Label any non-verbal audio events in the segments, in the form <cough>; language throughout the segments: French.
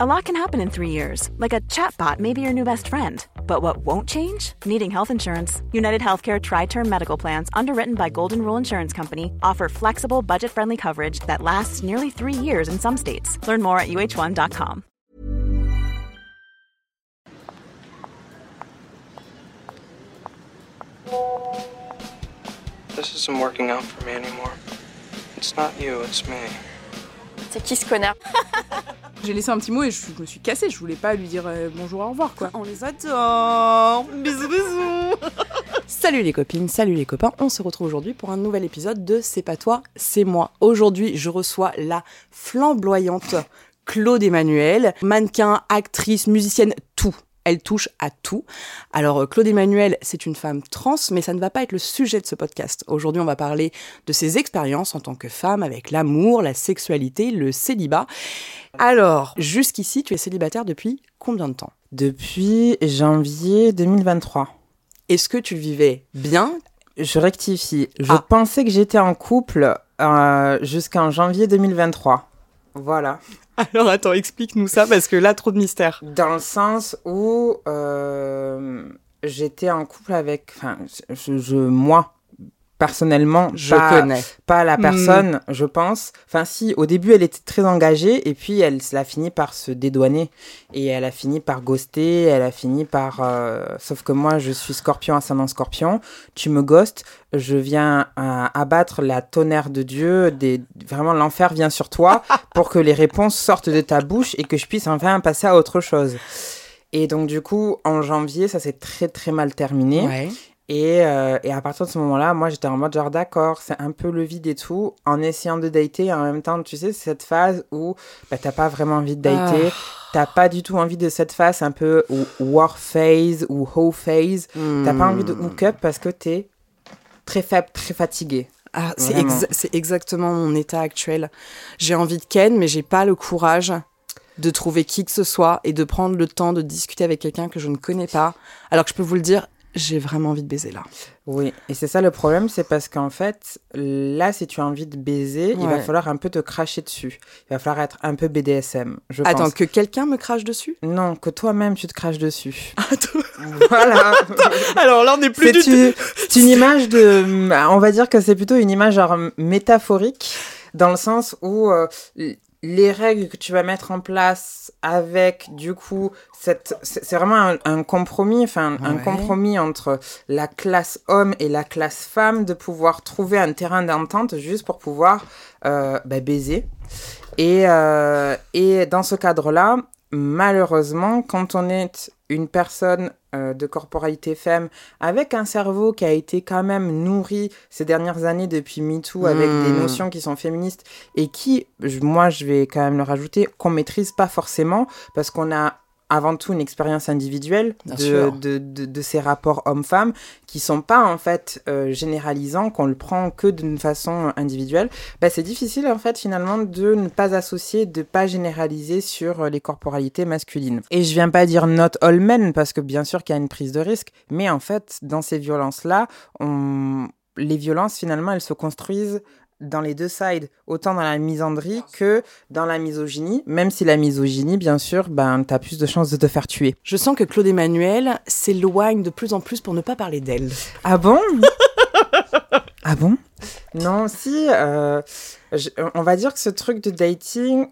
A lot can happen in three years, like a chatbot may be your new best friend. But what won't change? Needing health insurance. United Healthcare Tri Term Medical Plans, underwritten by Golden Rule Insurance Company, offer flexible, budget friendly coverage that lasts nearly three years in some states. Learn more at uh1.com. This isn't working out for me anymore. It's not you, it's me. C'est qui ce connard <laughs> J'ai laissé un petit mot et je, je me suis cassée. Je voulais pas lui dire euh, bonjour, au revoir, quoi. On les adore Bisous, bisous <laughs> Salut les copines, salut les copains. On se retrouve aujourd'hui pour un nouvel épisode de C'est pas toi, c'est moi. Aujourd'hui, je reçois la flamboyante Claude Emmanuel, mannequin, actrice, musicienne, tout. Elle touche à tout. Alors, euh, Claude Emmanuel, c'est une femme trans, mais ça ne va pas être le sujet de ce podcast. Aujourd'hui, on va parler de ses expériences en tant que femme avec l'amour, la sexualité, le célibat. Alors, jusqu'ici, tu es célibataire depuis combien de temps? Depuis janvier 2023. Est-ce que tu le vivais bien? Je rectifie. Je Ah. pensais que j'étais en couple euh, jusqu'en janvier 2023. Voilà. Alors, attends, explique-nous ça, parce que là, trop de mystère. Dans le sens où euh, j'étais en couple avec... Enfin, je, je- moi, personnellement, Je pas, connais. pas la Hmm. personne, je pense. Enfin, si, au début, elle était très engagée, et puis elle, elle a fini par se dédouaner, et elle a fini par ghoster, elle a fini par... euh, Sauf que moi, je suis scorpion, ascendant scorpion, tu me ghostes, je viens euh, abattre la tonnerre de Dieu, des... vraiment l'enfer vient sur toi, <laughs> pour que les réponses sortent de ta bouche, et que je puisse enfin passer à autre chose. Et donc, du coup, en janvier, ça s'est très, très mal terminé. Ouais. Et, euh, et à partir de ce moment-là, moi, j'étais en mode genre, d'accord, c'est un peu le vide et tout, en essayant de dater. Et en même temps, tu sais, cette phase où bah, t'as pas vraiment envie de dater, t'as pas du tout envie de cette phase un peu ou- war phase ou hoe phase. T'as pas envie de Hmm. hook up parce que t'es très faible, très fatigué. Ah, c'est exa- c'est exactement mon état actuel. J'ai envie de ken, mais j'ai pas le courage de trouver qui que ce soit et de prendre le temps de discuter avec quelqu'un que je ne connais pas. Alors que je peux vous le dire, j'ai vraiment envie de baiser là. Oui, et c'est ça le problème, c'est parce qu'en fait, là, si tu as envie de baiser, il va falloir un peu te cracher dessus. Il va falloir être un peu BDSM, je Attends, pense. que quelqu'un me crache dessus? Non, que toi-même, tu te craches dessus. <laughs> <laughs> <laughs> Attends. voilà. Alors là, on n'est plus du tout... une, c'est une image de. On va dire que c'est plutôt une image genre métaphorique, dans le sens où euh, les règles que tu vas mettre en place avec, du coup, cette, c'est vraiment un, un compromis, enfin, un compromis entre la classe homme et la classe femme, de pouvoir trouver un terrain d'entente juste pour pouvoir euh, bah, baiser. Et, euh, et dans ce cadre-là, malheureusement, quand on est une personne euh, de corporalité femme avec un cerveau qui a été quand même nourri ces dernières années depuis MeToo avec Hmm. des notions qui sont féministes et qui, moi je vais quand même le rajouter, qu'on maîtrise pas forcément parce qu'on a avant tout une expérience individuelle de, de, de ces rapports hommes-femmes qui sont pas en fait euh, généralisants, qu'on le prend que d'une façon individuelle, bah, c'est difficile en fait finalement de ne pas associer, de pas généraliser sur euh, les corporalités masculines. Et je viens pas dire not all men parce que bien sûr qu'il y a une prise de risque, mais en fait dans ces violences-là, on... les violences finalement elles se construisent dans les deux sides, autant dans la misandrie que dans la misogynie, même si la misogynie, bien sûr, ben, t'as plus de chances de te faire tuer. Je sens que Claude Emmanuel s'éloigne de plus en plus pour ne pas parler d'elle. Ah bon? <laughs> Ah bon? Non, si, euh, je- on va dire que ce truc de dating...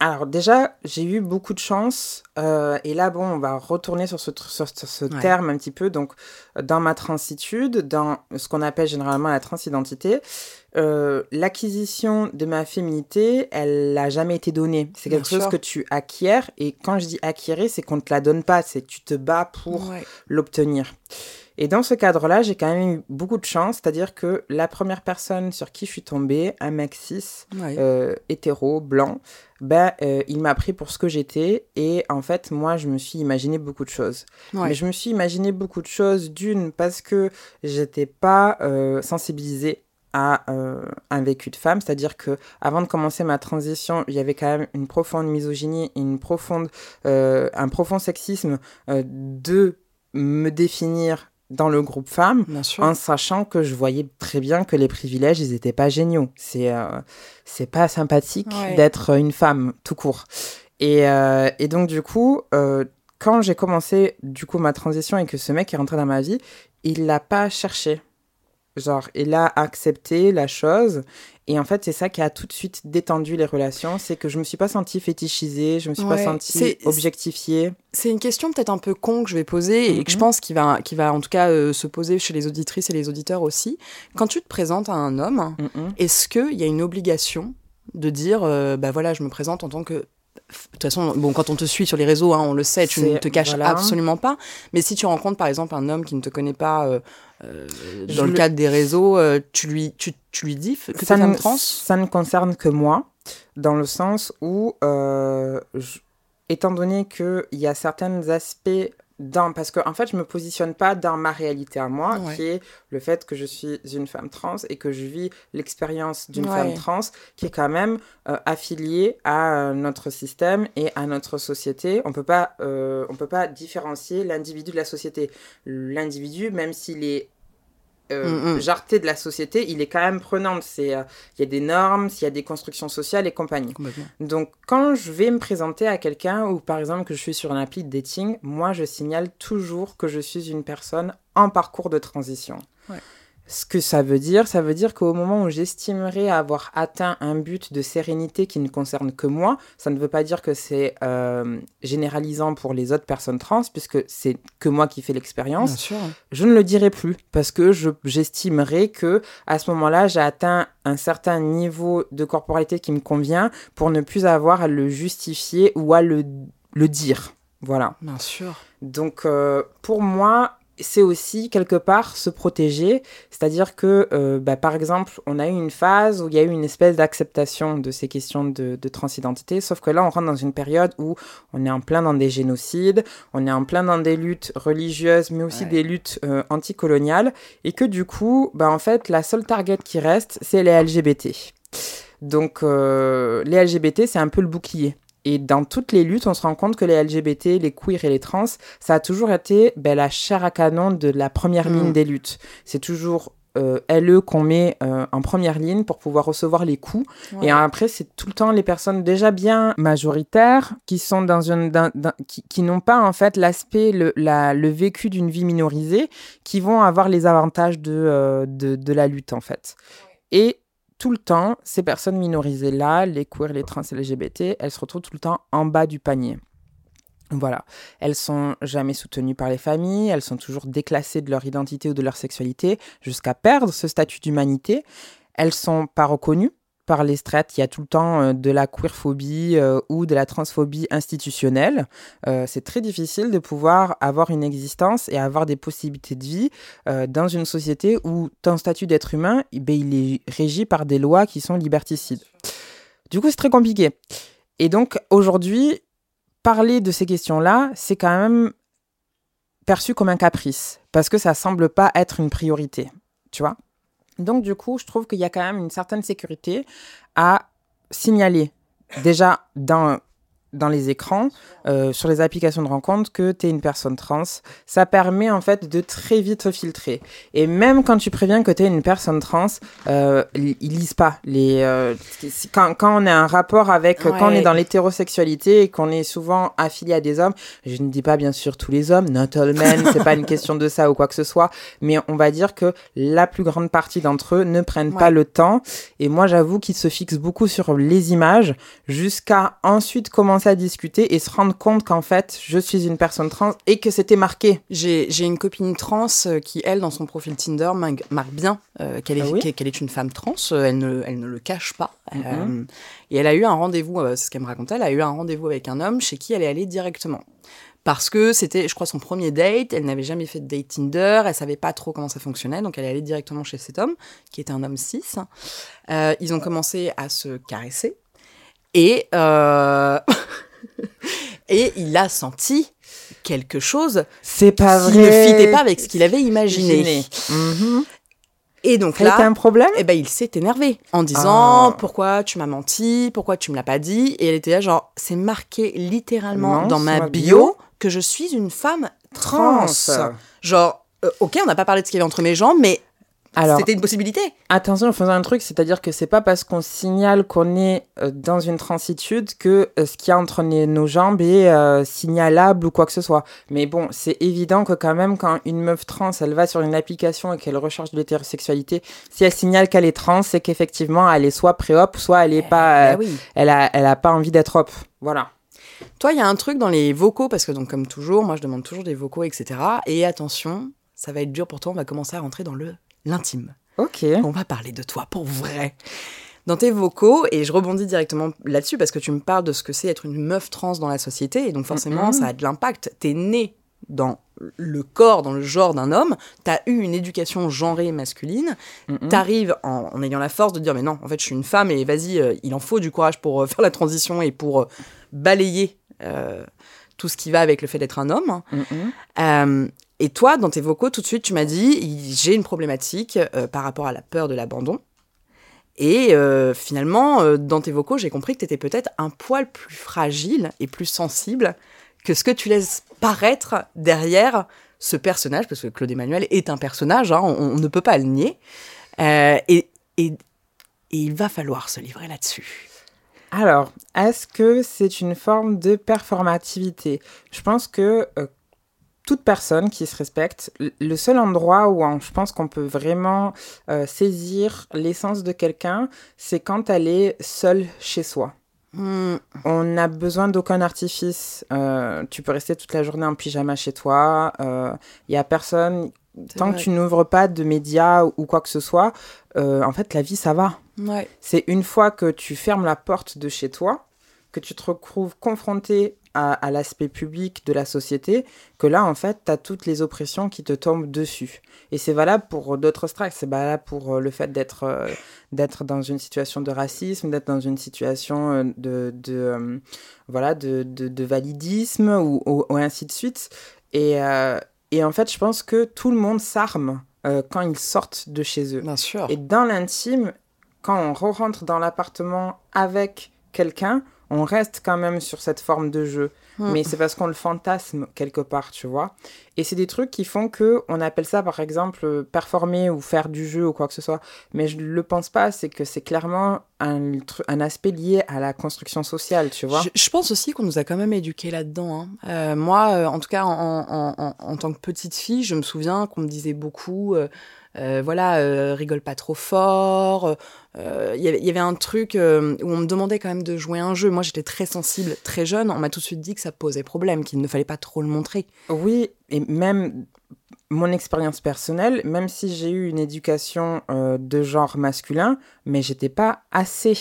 Alors déjà, j'ai eu beaucoup de chance. euh, et là, bon, on va retourner sur ce, sur, sur ce Ouais. terme un petit peu. Donc, dans ma transitude, dans ce qu'on appelle généralement la transidentité, euh, l'acquisition de ma féminité, elle n'a jamais été donnée. C'est Bien quelque chose sûr. que tu acquiers. Et quand je dis acquérir, c'est qu'on ne te la donne pas. C'est que tu te bats pour Ouais. l'obtenir. Et dans ce cadre-là, j'ai quand même eu beaucoup de chance, c'est-à-dire que la première personne sur qui je suis tombée, un mec cis, Ouais. euh, hétéro, blanc, ben, euh, il m'a pris pour ce que j'étais. Et en fait, moi, je me suis imaginé beaucoup de choses. Ouais. Mais je me suis imaginé beaucoup de choses, d'une, parce que j'étais pas euh, sensibilisée à euh, un vécu de femme, c'est-à-dire que avant de commencer ma transition, il y avait quand même une profonde misogynie, une profonde, euh, un profond sexisme euh, de me définir dans le groupe femme en sachant que je voyais très bien que les privilèges, ils étaient pas géniaux. C'est c'est pas sympathique Ouais. d'être une femme, tout court. Et, et donc, du coup, quand j'ai commencé, du coup, ma transition et que ce mec est rentré dans ma vie, il l'a pas cherché. Genre, il a accepté la chose. Et en fait, c'est ça qui a tout de suite détendu les relations. C'est que je me suis pas sentie fétichisée, je me suis Ouais, pas sentie objectifiée. C'est une question peut-être un peu con que je vais poser et que je Mhm. pense qu'il va, qui va en tout cas euh, se poser chez les auditrices et les auditeurs aussi. Quand tu te présentes à un homme, Mhm. est-ce qu'il y a une obligation de dire, euh, bah voilà, je me présente en tant que... De toute façon, bon, quand on te suit sur les réseaux, hein, on le sait, tu ne te caches voilà. absolument pas. Mais si tu rencontres par exemple un homme qui ne te connaît pas euh, euh, dans le cadre des réseaux, euh, tu, lui, tu, tu lui dis que tu es ça femme ne, trans? ça ne concerne que moi, dans le sens où, je- étant donné qu'il y a certains aspects dans... Parce que, en fait, je me positionne pas dans ma réalité à moi, Ouais. qui est le fait que je suis une femme trans et que je vis l'expérience d'une Ouais. femme trans qui est quand même euh, affiliée à euh, notre système et à notre société. On peut pas, euh, on peut pas différencier l'individu de la société. L'individu, même s'il est euh, Mm, mm. jarreté de la société, il est quand même prenant. C'est, euh, il y a des normes, il y a des constructions sociales et compagnie. Donc, quand je vais me présenter à quelqu'un, ou par exemple que je suis sur un appli de dating, moi, je signale toujours que je suis une personne en parcours de transition. Ouais. Ce que ça veut dire, ça veut dire qu'au moment où j'estimerai avoir atteint un but de sérénité qui ne concerne que moi, ça ne veut pas dire que c'est euh, généralisant pour les autres personnes trans, puisque c'est que moi qui fais l'expérience je ne le dirai plus parce que je- j'estimerai que à ce moment-là, j'ai atteint un certain niveau de corporalité qui me convient pour ne plus avoir à le justifier ou à le, le dire. Voilà. Bien sûr. Donc, euh, pour moi, c'est aussi quelque part se protéger. C'est-à-dire que, euh, bah, par exemple, on a eu une phase où il y a eu une espèce d'acceptation de ces questions de, de transidentité, sauf que là, on rentre dans une période où on est en plein dans des génocides, on est en plein dans des luttes religieuses, mais aussi Ouais. des luttes euh, anticoloniales, et que du coup, bah, en fait, la seule target qui reste, c'est les LGBT. Donc, euh, les LGBT, c'est un peu le bouclier. Et dans toutes les luttes, on se rend compte que les LGBT, les queers et les trans, ça a toujours été ben, la chair à canon de la première Mm. ligne des luttes. C'est toujours euh, LE qu'on met euh, en première ligne pour pouvoir recevoir les coups. Ouais. Et après, c'est tout le temps les personnes déjà bien majoritaires qui sont dans une, dans- dans- qui, qui n'ont pas en fait l'aspect, le, la- le vécu d'une vie minorisée, qui vont avoir les avantages de, euh, de, de la lutte en fait. Et tout le temps, ces personnes minorisées-là, les queers, les trans et les LGBT, elles se retrouvent tout le temps en bas du panier. Voilà. Elles sont jamais soutenues par les familles, elles sont toujours déclassées de leur identité ou de leur sexualité jusqu'à perdre ce statut d'humanité. Elles sont pas reconnues par les strates. Il y a tout le temps euh, de la queerphobie euh, ou de la transphobie institutionnelle. Euh, c'est très difficile de pouvoir avoir une existence et avoir des possibilités de vie dans une société où ton statut d'être humain, eh ben, il est régi par des lois qui sont liberticides. Du coup, c'est très compliqué. Et donc, aujourd'hui, parler de ces questions-là, c'est quand même perçu comme un caprice, parce que ça semble pas être une priorité, tu vois. Donc, du coup, je trouve qu'il y a quand même une certaine sécurité à signaler, déjà dans, dans les écrans, euh, sur les applications de rencontre, que tu es une personne trans. Ça permet en fait de très vite filtrer. Et même quand tu préviens que tu es une personne trans, euh, ils lisent pas. Les, euh, quand, quand on a un rapport avec, quand on est dans l'hétérosexualité et qu'on est souvent affilié à des hommes, je ne dis pas bien sûr tous les hommes, not all men, c'est pas une question de ça ou quoi que ce soit, mais on va dire que la plus grande partie d'entre eux ne prennent Ouais. pas le temps. Et moi, j'avoue qu'ils se fixent beaucoup sur les images jusqu'à ensuite commencer à discuter et se rendre compte qu'en fait, je suis une personne trans et que c'était marqué. J'ai une copine trans euh, qui, elle, dans son profil Tinder, marque, bien euh, qu'elle est, Ah oui qu'elle- est une femme trans. Euh, Elle ne, elle ne le cache pas. Mhm. Euh, et elle a eu un rendez-vous, euh, c'est ce qu'elle me racontait, elle a eu un rendez-vous avec un homme chez qui elle est allée directement. Parce que c'était, je crois, son premier date. Elle n'avait jamais fait de date Tinder. Elle savait pas trop comment ça fonctionnait. Donc, elle est allée directement chez cet homme, qui était un homme cis. Euh, ils ont commencé à se caresser. Et, euh, <laughs> et il a senti quelque chose C'est pas qui vrai. ne fitait pas avec ce qu'il avait imaginé. Mhm. Et donc là, un problème? eh ben, il s'est énervé en disant Ah. pourquoi tu m'as menti, pourquoi tu me l'as pas dit. Et elle était là genre c'est marqué littéralement Non, dans ma ma bio, bio. que je suis une femme trans. Trans. Genre euh, ok on n'a pas parlé de ce qu'il y avait entre mes jambes, mais Alors, C'était une possibilité. Attention en faisant un truc, c'est-à-dire que c'est pas parce qu'on signale qu'on est euh, dans une transitude que euh, ce qu'il y a entre nos jambes est euh, signalable ou quoi que ce soit. Mais bon, c'est évident que quand même quand une meuf trans, elle va sur une application et qu'elle recherche de l'hétérosexualité, si elle signale qu'elle est trans, c'est qu'effectivement elle est soit pré-op, soit elle est pas, Bah euh, oui. elle a, elle a pas envie d'être op. Voilà. Toi, il y a un truc dans les vocaux, parce que donc comme toujours, moi je demande toujours des vocaux, etc. Et attention, ça va être dur pour toi, on va commencer à rentrer dans le l'intime. Ok. On va parler de toi pour vrai. Dans tes vocaux, et je rebondis directement là-dessus parce que tu me parles de ce que c'est être une meuf trans dans la société, et donc forcément ça a de l'impact. T'es né dans le corps, dans le genre d'un homme, t'as eu une éducation genrée masculine, Mhm. t'arrives en, en ayant la force de dire mais non, en fait je suis une femme et vas-y, euh, il en faut du courage pour euh, <laughs> faire la transition et pour euh, balayer tout ce qui va avec le fait d'être un homme. Et toi, dans tes vocaux, tout de suite, tu m'as dit, j'ai une problématique euh, par rapport à la peur de l'abandon. Et euh, finalement, euh, dans tes vocaux, j'ai compris que tu étais peut-être un poil plus fragile et plus sensible que ce que tu laisses paraître derrière ce personnage, parce que Claude Emmanuel est un personnage, hein, on, ne peut pas le nier. Et, il va falloir se livrer là-dessus. Alors, est-ce que c'est une forme de performativité? Je pense que toute personne qui se respecte, le seul endroit où on- je pense qu'on peut vraiment euh, saisir l'essence de quelqu'un, c'est quand elle est seule chez soi. Hmm, On n'a besoin d'aucun artifice. Euh, tu peux rester toute la journée en pyjama chez toi. Il y a personne. Tant vrai. que tu n'ouvres pas de médias ou quoi que ce soit, euh, en fait, la vie, ça va. Ouais. C'est une fois que tu fermes la porte de chez toi, que tu te retrouves confronté à, à l'aspect public de la société, que là, en fait, tu as toutes les oppressions qui te tombent dessus. Et c'est valable pour d'autres strates. C'est valable pour euh, le fait d'être euh, d'être dans une situation de racisme, d'être dans une situation euh, de, de, euh, voilà, de, de, de validisme ou, ou- ou ainsi de suite. Et, euh, et en fait, je pense que tout le monde s'arme quand ils sortent de chez eux. Bien sûr. Et dans l'intime, quand on rentre dans l'appartement avec quelqu'un, on reste quand même sur cette forme de jeu. Mm. Mais c'est parce qu'on le fantasme quelque part, tu vois. Et c'est des trucs qui font que on appelle ça, par exemple, performer ou faire du jeu ou quoi que ce soit. Mais je le pense pas, c'est que c'est clairement un, un aspect lié à la construction sociale, tu vois. Je, je pense aussi qu'on nous a quand même éduqués là-dedans. hein. Euh, moi, euh, en tout cas, en, en- en- en tant que petite fille, je me souviens qu'on me disait beaucoup, euh, voilà, euh, rigole pas trop fort. euh, Il y avait- un truc euh, où on me demandait quand même de jouer un jeu. Moi, j'étais très sensible, très jeune. On m'a tout de suite dit que ça posait problème, qu'il ne fallait pas trop le montrer. Oui, et même mon expérience personnelle, même si j'ai eu une éducation euh, de genre masculin, mais j'étais pas assez.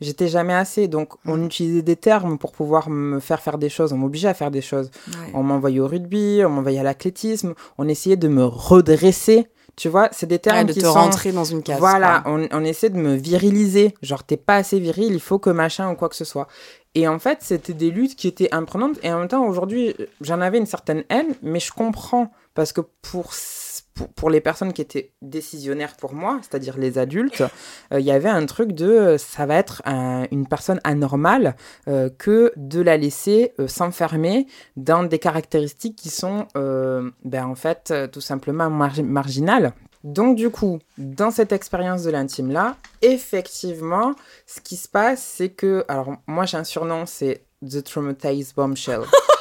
J'étais jamais assez. Donc, on utilisait des termes pour pouvoir me faire faire des choses. On m'obligeait à faire des choses. On m'envoyait au rugby, on m'envoyait à l'athlétisme. On essayait de me redresser. Tu vois, c'est des termes Ouais, de qui te sont... rentrer dans une case. Voilà, on, on essaie de me viriliser. Genre, t'es pas assez viril, il faut que machin ou quoi que ce soit. Et en fait, c'était des luttes qui étaient imprenantes. Et en même temps, aujourd'hui, j'en avais une certaine haine, mais je comprends. Parce que pour, pour, les personnes qui étaient décisionnaires pour moi, c'est-à-dire les adultes, euh, il y avait un truc de euh, ça va être un- une personne anormale euh, que de la laisser s'enfermer dans des caractéristiques qui sont, ben, en fait, tout simplement margi- marginales. Donc du coup, dans cette expérience de l'intime-là, effectivement, ce qui se passe, c'est que... Alors moi j'ai un surnom, c'est The Traumatized Bombshell. <laughs>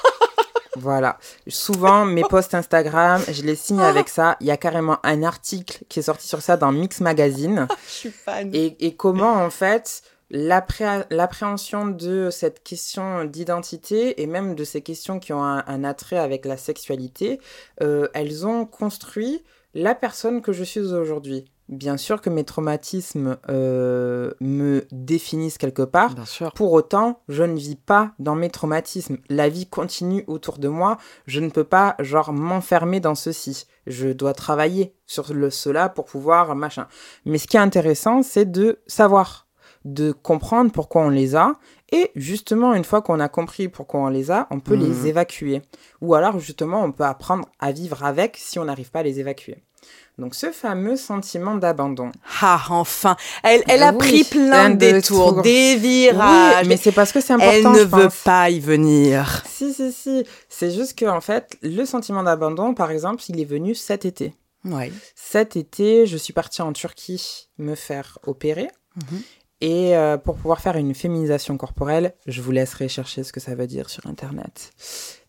voilà. Souvent, mes <laughs> posts Instagram, je les signe avec ça. Il y a carrément un article qui est sorti sur ça dans Mix Magazine. <laughs> Je suis fan. Et, et comment, en fait, l'appré- l'appréhension de cette question d'identité et même de ces questions qui ont un, un attrait avec la sexualité, euh, elles ont construit la personne que je suis aujourd'hui. Bien sûr que mes traumatismes euh, me définissent quelque part. Bien sûr. Pour autant, je ne vis pas dans mes traumatismes. La vie continue autour de moi. Je ne peux pas, genre, m'enfermer dans ceci. Je dois travailler sur le, cela pour pouvoir, machin. Mais ce qui est intéressant, c'est de savoir, de comprendre pourquoi on les a. Et justement, une fois qu'on a compris pourquoi on les a, on peut Mhm. les évacuer. Ou alors, justement, on peut apprendre à vivre avec si on n'arrive pas à les évacuer. Donc, ce fameux sentiment d'abandon. Ah, enfin. Elle, elle a Oui, pris plein de détours, tours. des virages. Oui, mais c'est parce que c'est important. elle ne je veut pas y venir. Si, si, si. C'est juste que, en fait, le sentiment d'abandon, par exemple, il est venu cet été. Ouais. Cet été, je suis partie en Turquie me faire opérer. Mhm. Et euh, pour pouvoir faire une féminisation corporelle, je vous laisserai chercher ce que ça veut dire sur Internet.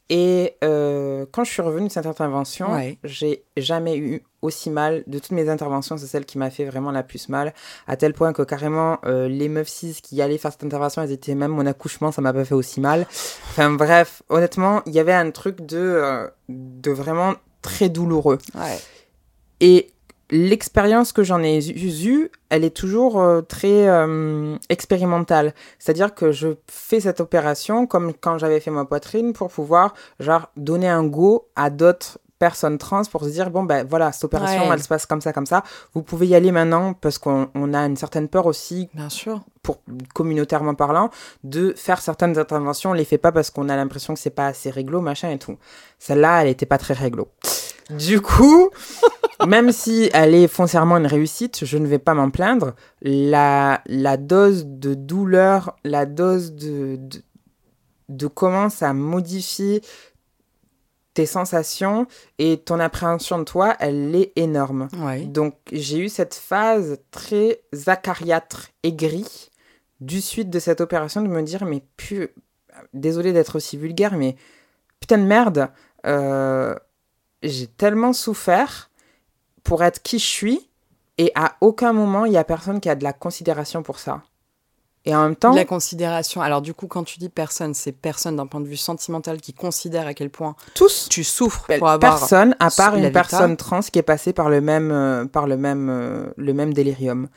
Et euh, quand je suis revenue de cette intervention, Ouais. j'ai jamais eu aussi mal. De toutes mes interventions, c'est celle qui m'a fait vraiment la plus mal. À tel point que carrément, euh, les meufs cis qui allaient faire cette intervention, elles étaient même mon accouchement, ça m'a pas fait aussi mal. Enfin bref, honnêtement, il y avait un truc de, euh, de vraiment très douloureux. Ouais. Et l'expérience que j'en ai eue, elle est toujours euh, très euh, expérimentale. C'est-à-dire que je fais cette opération comme quand j'avais fait ma poitrine pour pouvoir, genre, donner un go à d'autres personnes trans pour se dire bon ben voilà cette opération Ouais. elle se passe comme ça comme ça vous pouvez y aller maintenant parce qu'on on a une certaine peur aussi Bien sûr. pour communautairement parlant, de faire certaines interventions. On les fait pas parce qu'on a l'impression que c'est pas assez réglo, machin et tout. Celle-là, elle était pas très réglo. Du coup, <laughs> même si elle est foncièrement une réussite, je ne vais pas m'en plaindre. La, la dose de douleur, la dose de, de, de comment ça modifie tes sensations et ton appréhension de toi, elle est énorme. Ouais. Donc j'ai eu cette phase très acariâtre, aigrie, du suite de cette opération, de me dire, mais pu... désolé d'être aussi vulgaire, mais putain de merde, euh, j'ai tellement souffert pour être qui je suis, et à aucun moment, il y a personne qui a de la considération pour ça. Et en même temps, La considération. Alors, du coup, quand tu dis personne, c'est personne d'un point de vue sentimental qui considère à quel point tous, tu souffres pour avoir. personne à part une personne trans qui est passée par le même euh, par le même euh, le même délirium.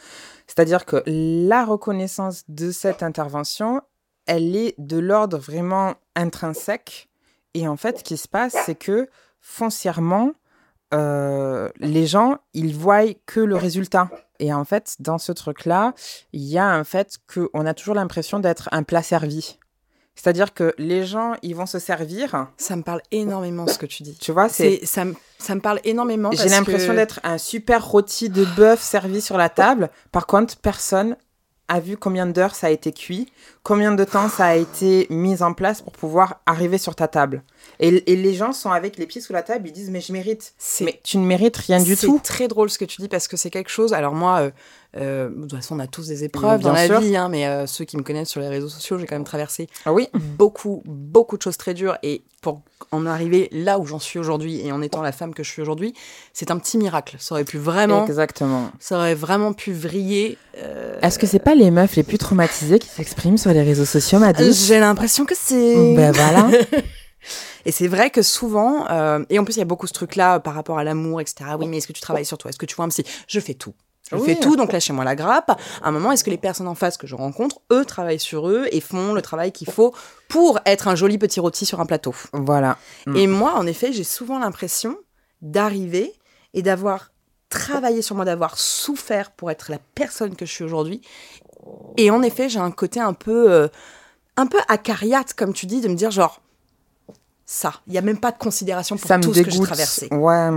C'est-à-dire que la reconnaissance de cette intervention, elle est de l'ordre vraiment intrinsèque. Et en fait, ce qui se passe, c'est que foncièrement, euh, les gens, ils voient que le résultat. Et en fait, dans ce truc-là, il y a un fait qu'on a toujours l'impression d'être un plat servi. C'est-à-dire que les gens, ils vont se servir. Ça me parle énormément ce que tu dis. Tu vois, c'est ça, me- ça me parle énormément. J'ai l'impression que- d'être un super rôti de bœuf servi sur la table. Par contre, personne a vu combien d'heures ça a été cuit, combien de temps ça a été mis en place pour pouvoir arriver sur ta table. Et, et les gens sont avec les pieds sous la table, ils disent mais je mérite. Mais tu ne mérites rien du tout. C'est très drôle ce que tu dis parce que c'est quelque chose. Alors moi, euh, euh, de toute façon, on a tous des épreuves dans la sûr. vie, hein, mais euh, ceux qui me connaissent sur les réseaux sociaux, j'ai quand même traversé Ah oui. beaucoup, beaucoup de choses très dures. Et pour en arriver là où j'en suis aujourd'hui et en étant la femme que je suis aujourd'hui, c'est un petit miracle. Ça aurait pu vraiment, Exactement. ça aurait vraiment pu vriller. euh, Est-ce que c'est pas les meufs les plus traumatisées qui s'expriment sur les réseaux sociaux, Maddy J'ai l'impression que c'est. Ben voilà. <laughs> Et c'est vrai que souvent, euh, et en plus il y a beaucoup ce truc-là euh, par rapport à l'amour, etc. Oui, mais est-ce que tu travailles sur toi? Est-ce que tu vois un psy? Je fais tout. Je Oui. fais tout, donc lâchez-moi la grappe. À un moment, est-ce que les personnes en face que je rencontre, eux, travaillent sur eux et font le travail qu'il faut pour être un joli petit rôti sur un plateau? Voilà. Mm. Et moi, en effet, j'ai souvent l'impression d'arriver et d'avoir travaillé sur moi, d'avoir souffert pour être la personne que je suis aujourd'hui. Et en effet, j'ai un côté un peu, euh, un peu acariate, comme tu dis, de me dire genre, ça, il n'y a même pas de considération pour Ça tout ce que j'ai traversé. Ouais.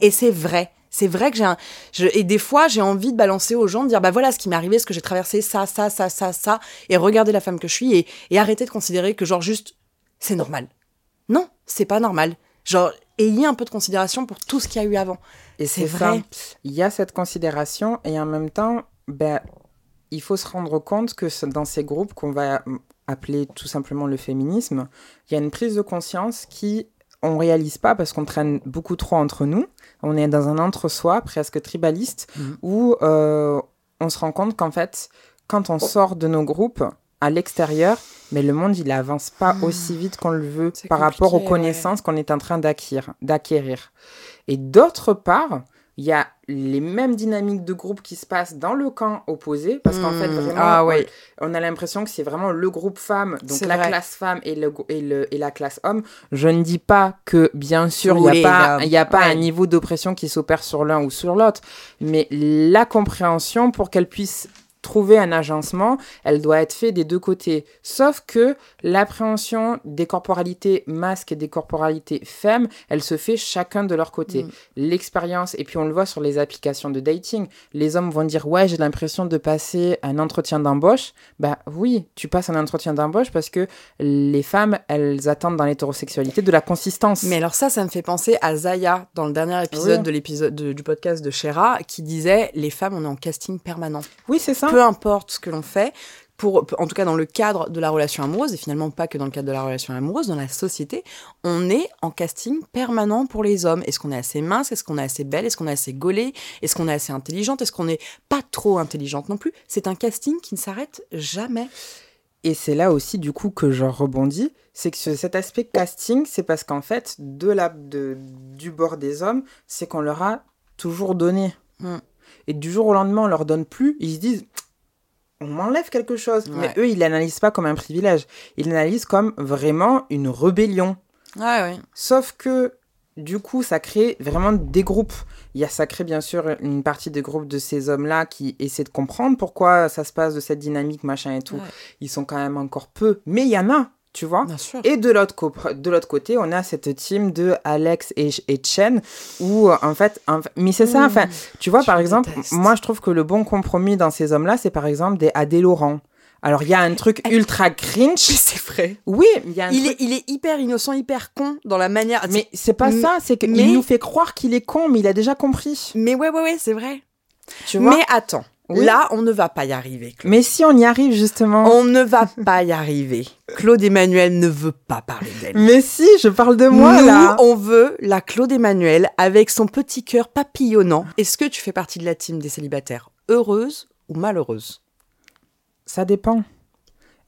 Et c'est vrai. C'est vrai que j'ai un. je- et des fois, j'ai envie de balancer aux gens, de dire bah voilà ce qui m'est arrivé, ce que j'ai traversé, ça, ça, ça, ça, ça, et regarder la femme que je suis et, et arrêter de considérer que, genre, juste, c'est normal. Non, c'est pas normal. Genre, ayez un peu de considération pour tout ce qu'il y a eu avant. Et C'est ça. vrai. Il y a cette considération et en même temps, ben, il faut se rendre compte que dans ces groupes qu'on va appeler tout simplement le féminisme, il y a une prise de conscience qui on réalise pas parce qu'on traîne beaucoup trop entre nous. On est dans un entre-soi presque tribaliste Mhm. où euh, on se rend compte qu'en fait, quand on sort de nos groupes à l'extérieur, mais le monde il avance pas aussi vite qu'on le veut Ah. Par rapport aux ouais. connaissances qu'on est en train d'acquérir. Et d'autre part, il y a les mêmes dynamiques de groupe qui se passent dans le camp opposé, parce qu'en fait, Hmm, vraiment, ah on- ouais. on, a l'impression que c'est vraiment le groupe femme, donc la vrai. classe femme et, le, et, le, et la classe homme. Je ne dis pas que, bien sûr, il n'y a pas, gars. il y a pas Ouais. un niveau d'oppression qui s'opère sur l'un ou sur l'autre, mais la compréhension pour qu'elle puisse trouver un agencement, elle doit être faite des deux côtés. Sauf que l'appréhension des corporalités masques et des corporalités femmes, elle se fait chacun de leur côté. Mm. L'expérience, et puis on le voit sur les applications de dating, les hommes vont dire ouais j'ai l'impression de passer un entretien d'embauche. Bah oui, tu passes un entretien d'embauche parce que les femmes, elles attendent dans l'hétérosexualité de la consistance. Mais alors ça, ça me fait penser à Zaya dans le dernier épisode Oui. de l'épisode de- du podcast de Shera qui disait les femmes on est en casting permanent. Oui, c'est ça. Peu importe ce que l'on fait, pour en tout cas dans le cadre de la relation amoureuse et finalement pas que dans le cadre de la relation amoureuse, dans la société, on est en casting permanent pour les hommes. Est-ce qu'on est assez mince? Est-ce qu'on est assez belle? Est-ce qu'on est assez gaulée Est-ce qu'on est assez intelligente? Est-ce qu'on n'est pas trop intelligente non plus? C'est un casting qui ne s'arrête jamais. Et c'est là aussi, du coup, que je rebondis. C'est que ce- cet aspect casting, c'est parce qu'en fait, de la, de, du bord des hommes, c'est qu'on leur a toujours donné. Mm. Et du jour au lendemain, on leur donne plus. Ils se disent, on m'enlève quelque chose. Ouais. Mais eux, ils l'analysent pas comme un privilège. Ils l'analysent comme vraiment une rébellion. Ouais, ouais. Sauf que, du coup, ça crée vraiment des groupes. Il y a, ça crée bien sûr une partie des groupes de ces hommes-là qui essaient de comprendre pourquoi ça se passe de cette dynamique, machin et tout. Ouais. Ils sont quand même encore peu, mais il y en a, tu vois. Bien sûr. Et de l'autre, côté, on a cette team de Alex et, et Chen, où euh, en fait, en fait- mais c'est ça, enfin, tu vois, par le exemple, déteste. moi je trouve que le bon compromis dans ces hommes-là, c'est par exemple des Adé Laurent. Alors il y a un truc ultra cringe. <laughs> c'est vrai. Oui, il y a un Il truc- est, il est hyper innocent, hyper con dans la manière. Mais c'est pas ça, c'est qu'il mais- nous fait croire qu'il est con, mais il a déjà compris. Mais ouais, ouais, ouais, c'est vrai. Tu vois Mais attends, Oui. là, on ne va pas y arriver. Claude. Mais si on y arrive justement. On ne va pas y arriver. Claude Emmanuel ne veut pas parler d'elle. Mais si, je parle de moi Nous, là. on veut la Claude Emmanuel avec son petit cœur papillonnant. Est-ce que tu fais partie de la team des célibataires? Heureuse ou malheureuse? Ça dépend.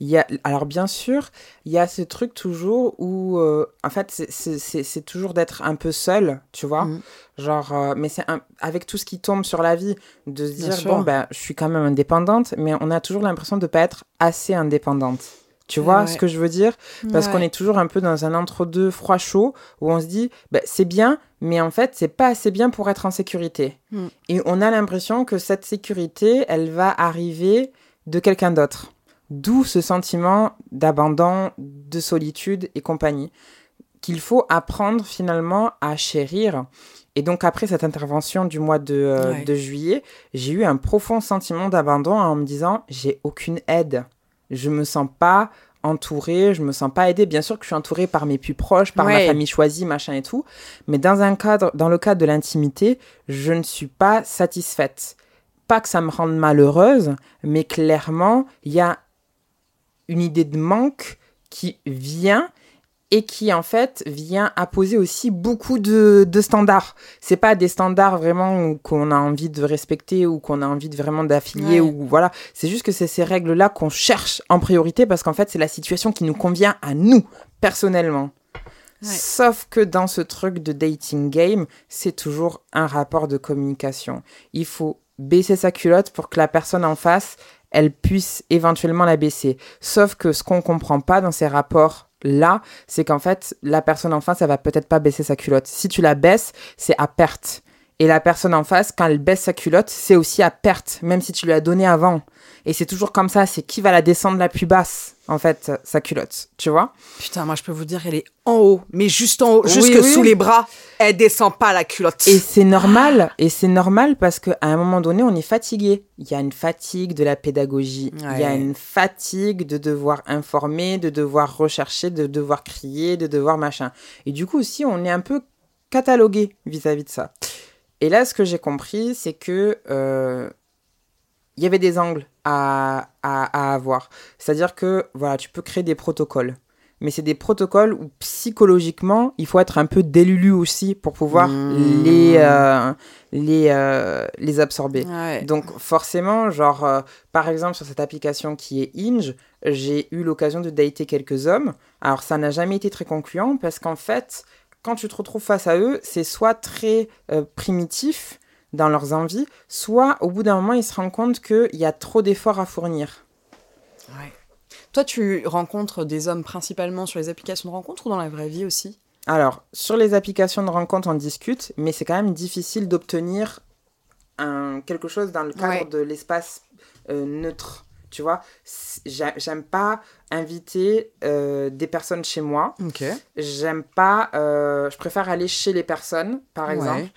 Il y a, alors bien sûr, il y a ce truc toujours où, euh, en fait, c'est- toujours d'être un peu seul, tu vois. Mhm. Genre, euh, mais c'est avec tout ce qui tombe sur la vie, de se dire, bon, ben, je suis quand même indépendante, mais on a toujours l'impression de pas être assez indépendante. Tu vois Ouais. ce que je veux dire? Parce Ouais. qu'on est toujours un peu dans un entre-deux froid-chaud où on se dit, ben, c'est bien, mais en fait, c'est pas assez bien pour être en sécurité. Mm. Et on a l'impression que cette sécurité, elle va arriver de quelqu'un d'autre. D'où ce sentiment d'abandon, de solitude et compagnie, qu'il faut apprendre finalement à chérir. Et donc après cette intervention du mois de, euh, Ouais. de juillet, j'ai eu un profond sentiment d'abandon en me disant, j'ai aucune aide. Je me sens pas entourée, je me sens pas aidée. Bien sûr que je suis entourée par mes plus proches, par ma famille choisie, machin et tout. Mais dans un cadre, dans le cadre de l'intimité, je ne suis pas satisfaite. Pas que ça me rende malheureuse, mais clairement, il y a une idée de manque qui vient et qui en fait vient apposer aussi beaucoup de, de standards. C'est pas des standards vraiment qu'on a envie de respecter ou qu'on a envie de vraiment d'affilier Ouais. ou voilà. C'est juste que c'est ces règles-là qu'on cherche en priorité parce qu'en fait c'est la situation qui nous convient à nous personnellement. Ouais. Sauf que dans ce truc de dating game, c'est toujours un rapport de communication. Il faut baisser sa culotte pour que la personne en face, elle puisse éventuellement la baisser. Sauf que ce qu'on comprend pas dans ces rapports là, c'est qu'en fait, la personne en face, elle va peut-être pas baisser sa culotte. Si tu la baisses, c'est à perte. Et la personne en face, quand elle baisse sa culotte, c'est aussi à perte, même si tu lui as donné avant. Et c'est toujours comme ça, c'est qui va la descendre la plus basse, en fait, sa culotte, tu vois? Putain, moi je peux vous dire, elle est en haut, mais juste en haut, Oui, jusque oui. sous les bras. Elle descend pas la culotte. Et c'est normal, et c'est normal parce qu'à un moment donné, on est fatigué. Il y a une fatigue de la pédagogie, il y a une fatigue de devoir informer, de devoir rechercher, de devoir crier, de devoir machin. Et du coup aussi, on est un peu catalogué vis-à-vis de ça. Et là, ce que j'ai compris, c'est que euh, il y avait des angles à, à, à avoir. C'est-à-dire que voilà, tu peux créer des protocoles. Mais c'est des protocoles où psychologiquement, il faut être un peu délulu aussi pour pouvoir Mmh. les, euh, les, euh, les absorber. Ouais. Donc forcément, genre, euh, par exemple, sur cette application qui est Inge, j'ai eu l'occasion de dater quelques hommes. Alors ça n'a jamais été très concluant parce qu'en fait, quand tu te retrouves face à eux, c'est soit très primitif dans leurs envies, soit au bout d'un moment, ils se rendent compte qu'il y a trop d'efforts à fournir. Ouais. Toi, tu rencontres des hommes principalement sur les applications de rencontres ou dans la vraie vie aussi? Alors, sur les applications de rencontre, on discute, mais c'est quand même difficile d'obtenir un, quelque chose dans le cadre Ouais. de l'espace euh, neutre. Tu vois, j'aime pas inviter euh, des personnes chez moi. Ok. J'aime pas. euh, je préfère aller chez les personnes, par Ouais.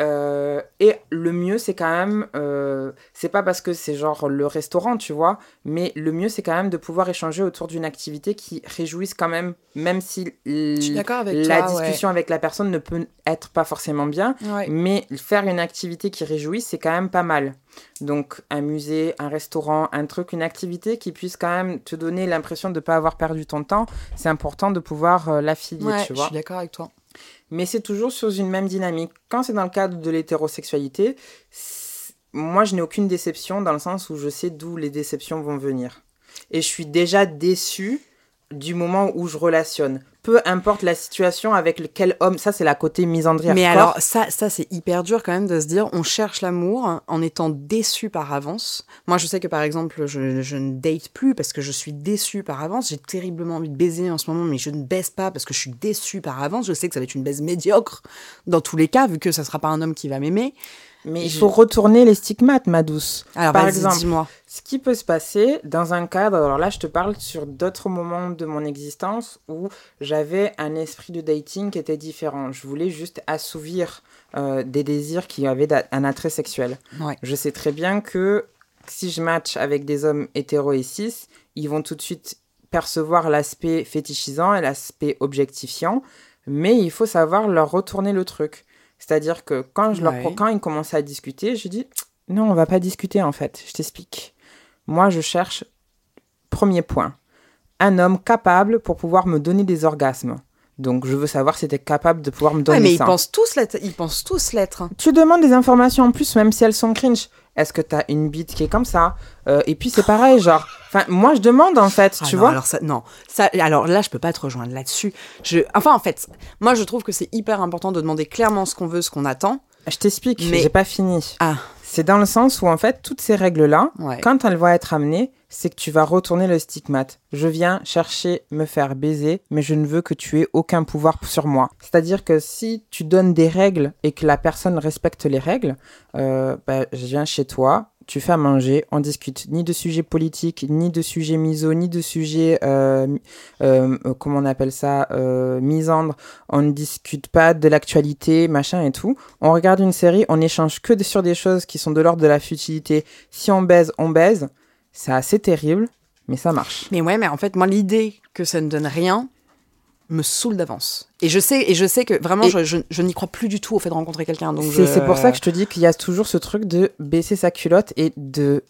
Euh, et le mieux, c'est quand même. euh, c'est pas parce que c'est genre le restaurant, tu vois. Mais le mieux, c'est quand même de pouvoir échanger autour d'une activité qui réjouisse quand même, même si Je avec la toi. ouais. discussion avec la personne ne peut être pas forcément bien. Ouais. Mais faire une activité qui réjouit, c'est quand même pas mal. Donc, un musée, un restaurant, un truc, une activité qui puisse quand même te donner l'impression de ne pas avoir perdu ton temps, c'est important de pouvoir euh, l'affilier, Ouais, tu je vois. suis d'accord avec toi. Mais c'est toujours sur une même dynamique. Quand c'est dans le cadre de l'hétérosexualité, moi, je n'ai aucune déception dans le sens où je sais d'où les déceptions vont venir. Et je suis déjà déçue du moment où je relationne. Peu importe la situation avec lequel homme, ça c'est la côté misandrie Mais hardcore. alors, ça, ça c'est hyper dur quand même de se dire on cherche l'amour en étant déçu par avance. Moi, je sais que par exemple, je, je ne date plus parce que je suis déçue par avance. J'ai terriblement envie de baiser en ce moment, mais je ne baisse pas parce que je suis déçue par avance. Je sais que ça va être une baise médiocre dans tous les cas, vu que ça sera pas un homme qui va m'aimer. Mais il faut retourner les stigmates, ma douce. Alors, Par exemple, dis-moi. Ce qui peut se passer dans un cadre, alors là je te parle sur d'autres moments de mon existence où j'avais un esprit de dating qui était différent. Je voulais juste assouvir euh, des désirs qui avaient un attrait sexuel. Ouais. Je sais très bien que si je match avec des hommes hétéros et cis, ils vont tout de suite percevoir l'aspect fétichisant et l'aspect objectifiant, mais il faut savoir leur retourner le truc. C'est-à-dire que quand, je leur, Ouais. quand ils commençaient à discuter, je dis non, on va pas discuter en fait, je t'explique. Moi, je cherche, premier point, un homme capable pour pouvoir me donner des orgasmes. Donc, je veux savoir si tu es capable de pouvoir me donner Ouais, mais ils pensent tous l'être. Ils pensent tous l'être. hein. Tu demandes des informations en plus, même si elles sont cringe. Est-ce que tu as une bite qui est comme ça? Euh, Et puis, c'est pareil, genre. Enfin, moi, je demande en fait, Ah tu non, vois. alors ça, non, ça, alors là, je peux pas te rejoindre là-dessus. Je, enfin, en fait, moi, je trouve que c'est hyper important de demander clairement ce qu'on veut, ce qu'on attend. Je t'explique, Mais- j'ai pas fini. Ah. C'est dans le sens où, en fait, toutes ces règles-là, Ouais. quand elles vont être amenées, c'est que tu vas retourner le stigmate. Je viens chercher me faire baiser, mais je ne veux que tu aies aucun pouvoir sur moi. C'est-à-dire que si tu donnes des règles et que la personne respecte les règles, euh, bah, je viens chez toi, tu fais à manger, on discute ni de sujets politiques, ni de sujets miso, ni de sujets, euh, euh, comment on appelle ça, euh, misandre. On ne discute pas de l'actualité, machin et tout. On regarde une série, on échange que sur des choses qui sont de l'ordre de la futilité. Si on baise, on baise. C'est assez terrible, mais ça marche. Mais ouais, mais en fait, moi, l'idée que ça ne donne rien me saoule d'avance. Et je sais, et je sais que vraiment, Et- je, je- je n'y crois plus du tout au fait de rencontrer quelqu'un. Donc, C'est je- pour ça que je te dis qu'il y a toujours ce truc de baisser sa culotte et de...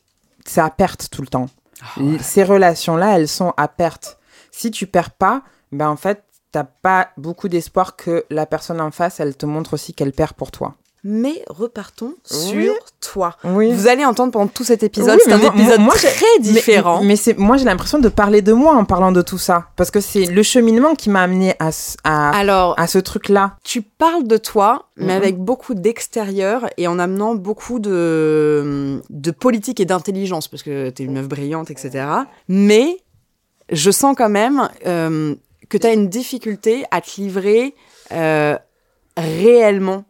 C'est à perte tout le temps. Ah ouais. Ces relations-là, elles sont à perte. Si tu perds pas, ben en fait, t'as pas beaucoup d'espoir que la personne en face, elle te montre aussi qu'elle perd pour toi. Mais repartons Oui. sur toi. Oui. Vous allez entendre pendant tout cet épisode, Oui, c'est un moi- épisode moi- très différent. Mais, mais c'est, moi, j'ai l'impression de parler de moi en parlant de tout ça. Parce que c'est le cheminement qui m'a amené à, ce- à, Alors, à ce truc-là. tu parles de toi, mais Mhm. avec beaucoup d'extérieur et en amenant beaucoup de, de politique et d'intelligence, parce que t'es une meuf brillante, etc. Mais je sens quand même euh, que t'as une difficulté à te livrer euh, réellement.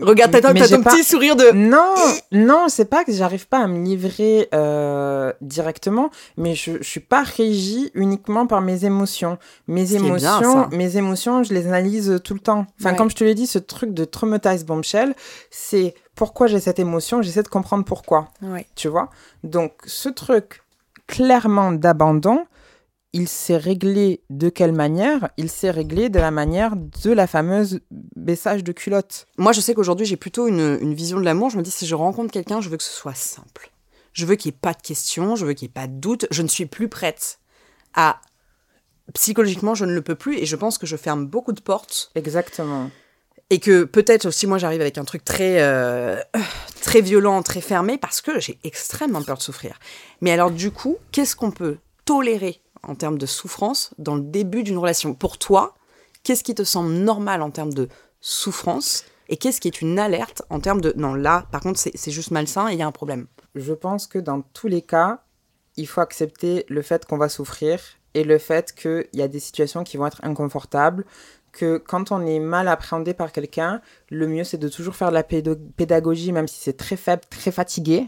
Regarde, t'as, ton pas- petit sourire de... Non, non, c'est pas que j'arrive pas à me livrer euh, directement, mais je, je suis pas régie uniquement par mes émotions. Mes bien, émotions, mes émotions, je les analyse tout le temps. Enfin, Ouais. comme je te l'ai dit, ce truc de traumatized bombshell, c'est pourquoi j'ai cette émotion, j'essaie de comprendre pourquoi. Ouais. tu vois? Donc, ce truc clairement d'abandon, il s'est réglé de quelle manière? Il s'est réglé de la manière de la fameuse baissage de culotte. Moi, je sais qu'aujourd'hui, j'ai plutôt une, une vision de l'amour. Je me dis, si je rencontre quelqu'un, je veux que ce soit simple. Je veux qu'il n'y ait pas de questions, je veux qu'il n'y ait pas de doute. Je ne suis plus prête à... Psychologiquement, je ne le peux plus et je pense que je ferme beaucoup de portes. Exactement. Et que peut-être aussi, moi, j'arrive avec un truc très, euh, très violent, très fermé, parce que j'ai extrêmement peur de souffrir. Mais alors, du coup, qu'est-ce qu'on peut tolérer en termes de souffrance dans le début d'une relation. Pour toi, qu'est-ce qui te semble normal en termes de souffrance et qu'est-ce qui est une alerte en termes de non là par contre c'est juste malsain et il y a un problème? Je pense que dans tous les cas, il faut accepter le fait qu'on va souffrir et le fait qu'il y a des situations qui vont être inconfortables, que quand on est mal appréhendé par quelqu'un, le mieux c'est de toujours faire de la pédagogie, même si c'est très faible, très fatigué,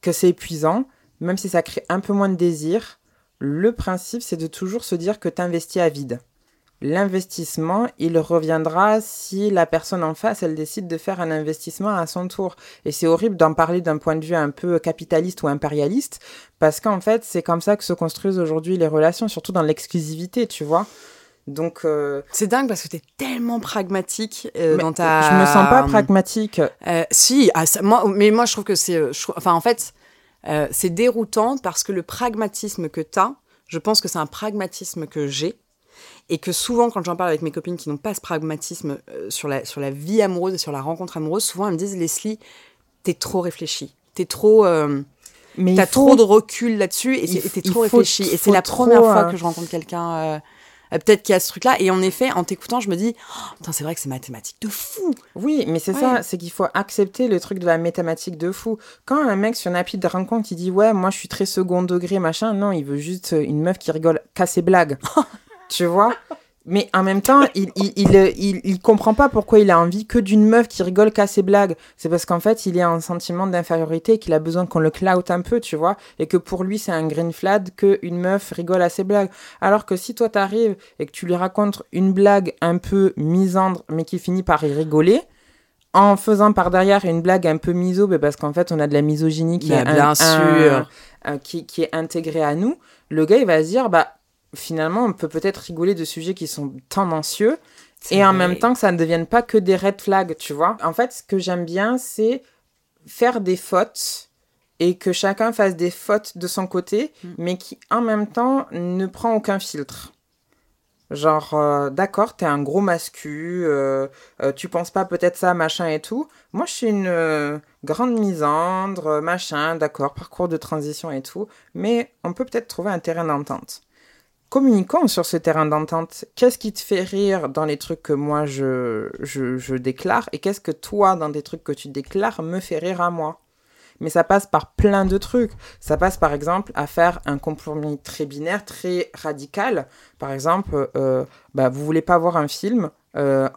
que c'est épuisant, même si ça crée un peu moins de désir, le principe, c'est de toujours se dire que tu investis à vide. L'investissement, il reviendra si la personne en face, elle décide de faire un investissement à son tour. Et c'est horrible d'en parler d'un point de vue un peu capitaliste ou impérialiste, parce qu'en fait, c'est comme ça que se construisent aujourd'hui les relations, surtout dans l'exclusivité, tu vois. Donc euh, c'est dingue parce que tu es tellement pragmatique euh, dans ta. Je me sens pas pragmatique. Euh, si, ah, moi, mais moi je trouve que c'est, enfin en fait, c'est déroutant parce que le pragmatisme que tu as, je pense que c'est un pragmatisme que j'ai et que souvent quand j'en parle avec mes copines qui n'ont pas ce pragmatisme sur la sur la vie amoureuse et sur la rencontre amoureuse, souvent elles me disent Leslie, t'es trop réfléchie, t'es trop mais t'as trop de recul là-dessus et t'es trop réfléchi. Et c'est la première fois que je rencontre quelqu'un euh, peut-être qu'il y a ce truc-là. Et en effet, en t'écoutant, je me dis, oh, c'est vrai que c'est mathématique de fou. Oui, mais c'est ça, c'est qu'il faut accepter le truc de la mathématique de fou. Quand un mec sur une appli de rencontre, il dit, ouais, moi je suis très second degré, machin, non, il veut juste une meuf qui rigole qu'à ses blagues. <laughs> tu vois? Mais en même temps, il il, il, il, comprend pas pourquoi il a envie que d'une meuf qui rigole qu'à ses blagues. C'est parce qu'en fait, il a un sentiment d'infériorité, qu'il a besoin qu'on le clout un peu, tu vois. Et que pour lui, c'est un green flag qu'une meuf rigole à ses blagues. Alors que si toi t'arrives et que tu lui racontes une blague un peu misandre, mais qui finit par y rigoler, en faisant par derrière une blague un peu miso, ben parce qu'en fait, on a de la misogynie qui, est, bien sûr. qui, qui est intégrée à nous, le gars, il va se dire, bah, finalement, on peut peut-être rigoler de sujets qui sont tendancieux et en même temps que ça ne devienne pas que des red flags, tu vois. En fait, ce que j'aime bien, c'est faire des fautes et que chacun fasse des fautes de son côté, mm. mais qui en même temps ne prend aucun filtre. Genre, euh, d'accord, t'es un gros mascu, euh, euh, tu penses pas peut-être ça, machin et tout. Moi, je suis une grande misandre, machin, d'accord, parcours de transition et tout. Mais on peut peut-être trouver un terrain d'entente communiquons sur ce terrain d'entente. Qu'est-ce qui te fait rire dans les trucs que moi je, je, déclare et qu'est-ce que toi, dans des trucs que tu déclares, me fait rire à moi? Mais ça passe par plein de trucs. Ça passe par exemple à faire un compromis très binaire, très radical. Par exemple, euh, bah, vous voulez pas voir un film, euh,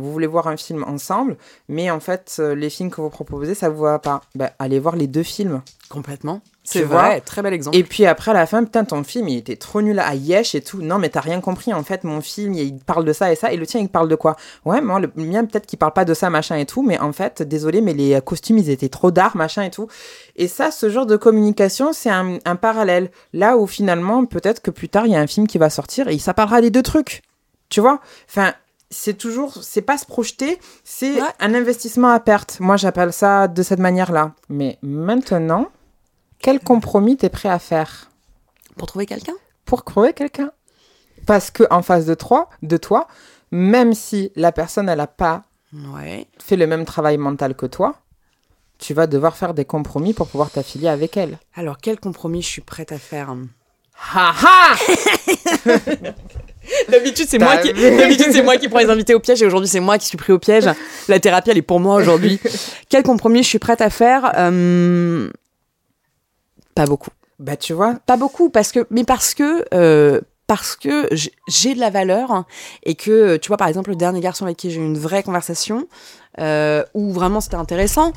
vous voulez voir un film ensemble, mais en fait, euh, les films que vous proposez, ça vous va pas. Bah, allez voir les deux films. Complètement. C'est vrai, très bel exemple. Et puis après, à la fin, putain, ton film, il était trop nul à yesh et tout. Non, mais t'as rien compris. En fait, mon film, il parle de ça et ça. Et le tien, il parle de quoi? Ouais, moi, le mien, peut-être qu'il parle pas de ça, machin et tout. Mais en fait, désolé, mais les costumes, ils étaient trop d'art, machin et tout. Et ça, ce genre de communication, c'est un, un parallèle. Là où finalement, peut-être que plus tard, il y a un film qui va sortir et ça parlera des deux trucs. Tu vois? Enfin, c'est toujours, c'est pas se projeter, c'est un investissement à perte. Moi, j'appelle ça de cette manière-là. Mais maintenant, quel compromis t'es prêt à faire Pour trouver quelqu'un Pour trouver quelqu'un. Parce que en face de toi, de toi, même si la personne, elle a pas fait le même travail mental que toi, tu vas devoir faire des compromis pour pouvoir t'affilier avec elle. Alors, quel compromis je suis prête à faire Ha ha <laughs> D'habitude, c'est moi qui, d'habitude, c'est moi qui prends les invités au piège et aujourd'hui, c'est moi qui suis pris au piège. La thérapie, elle est pour moi aujourd'hui. Quel compromis je suis prête à faire euh, Pas beaucoup. Bah, tu vois. Pas beaucoup, parce que, mais parce que, euh, parce que j'ai de la valeur et que, tu vois, par exemple, le dernier garçon avec qui j'ai eu une vraie conversation, euh, où vraiment c'était intéressant,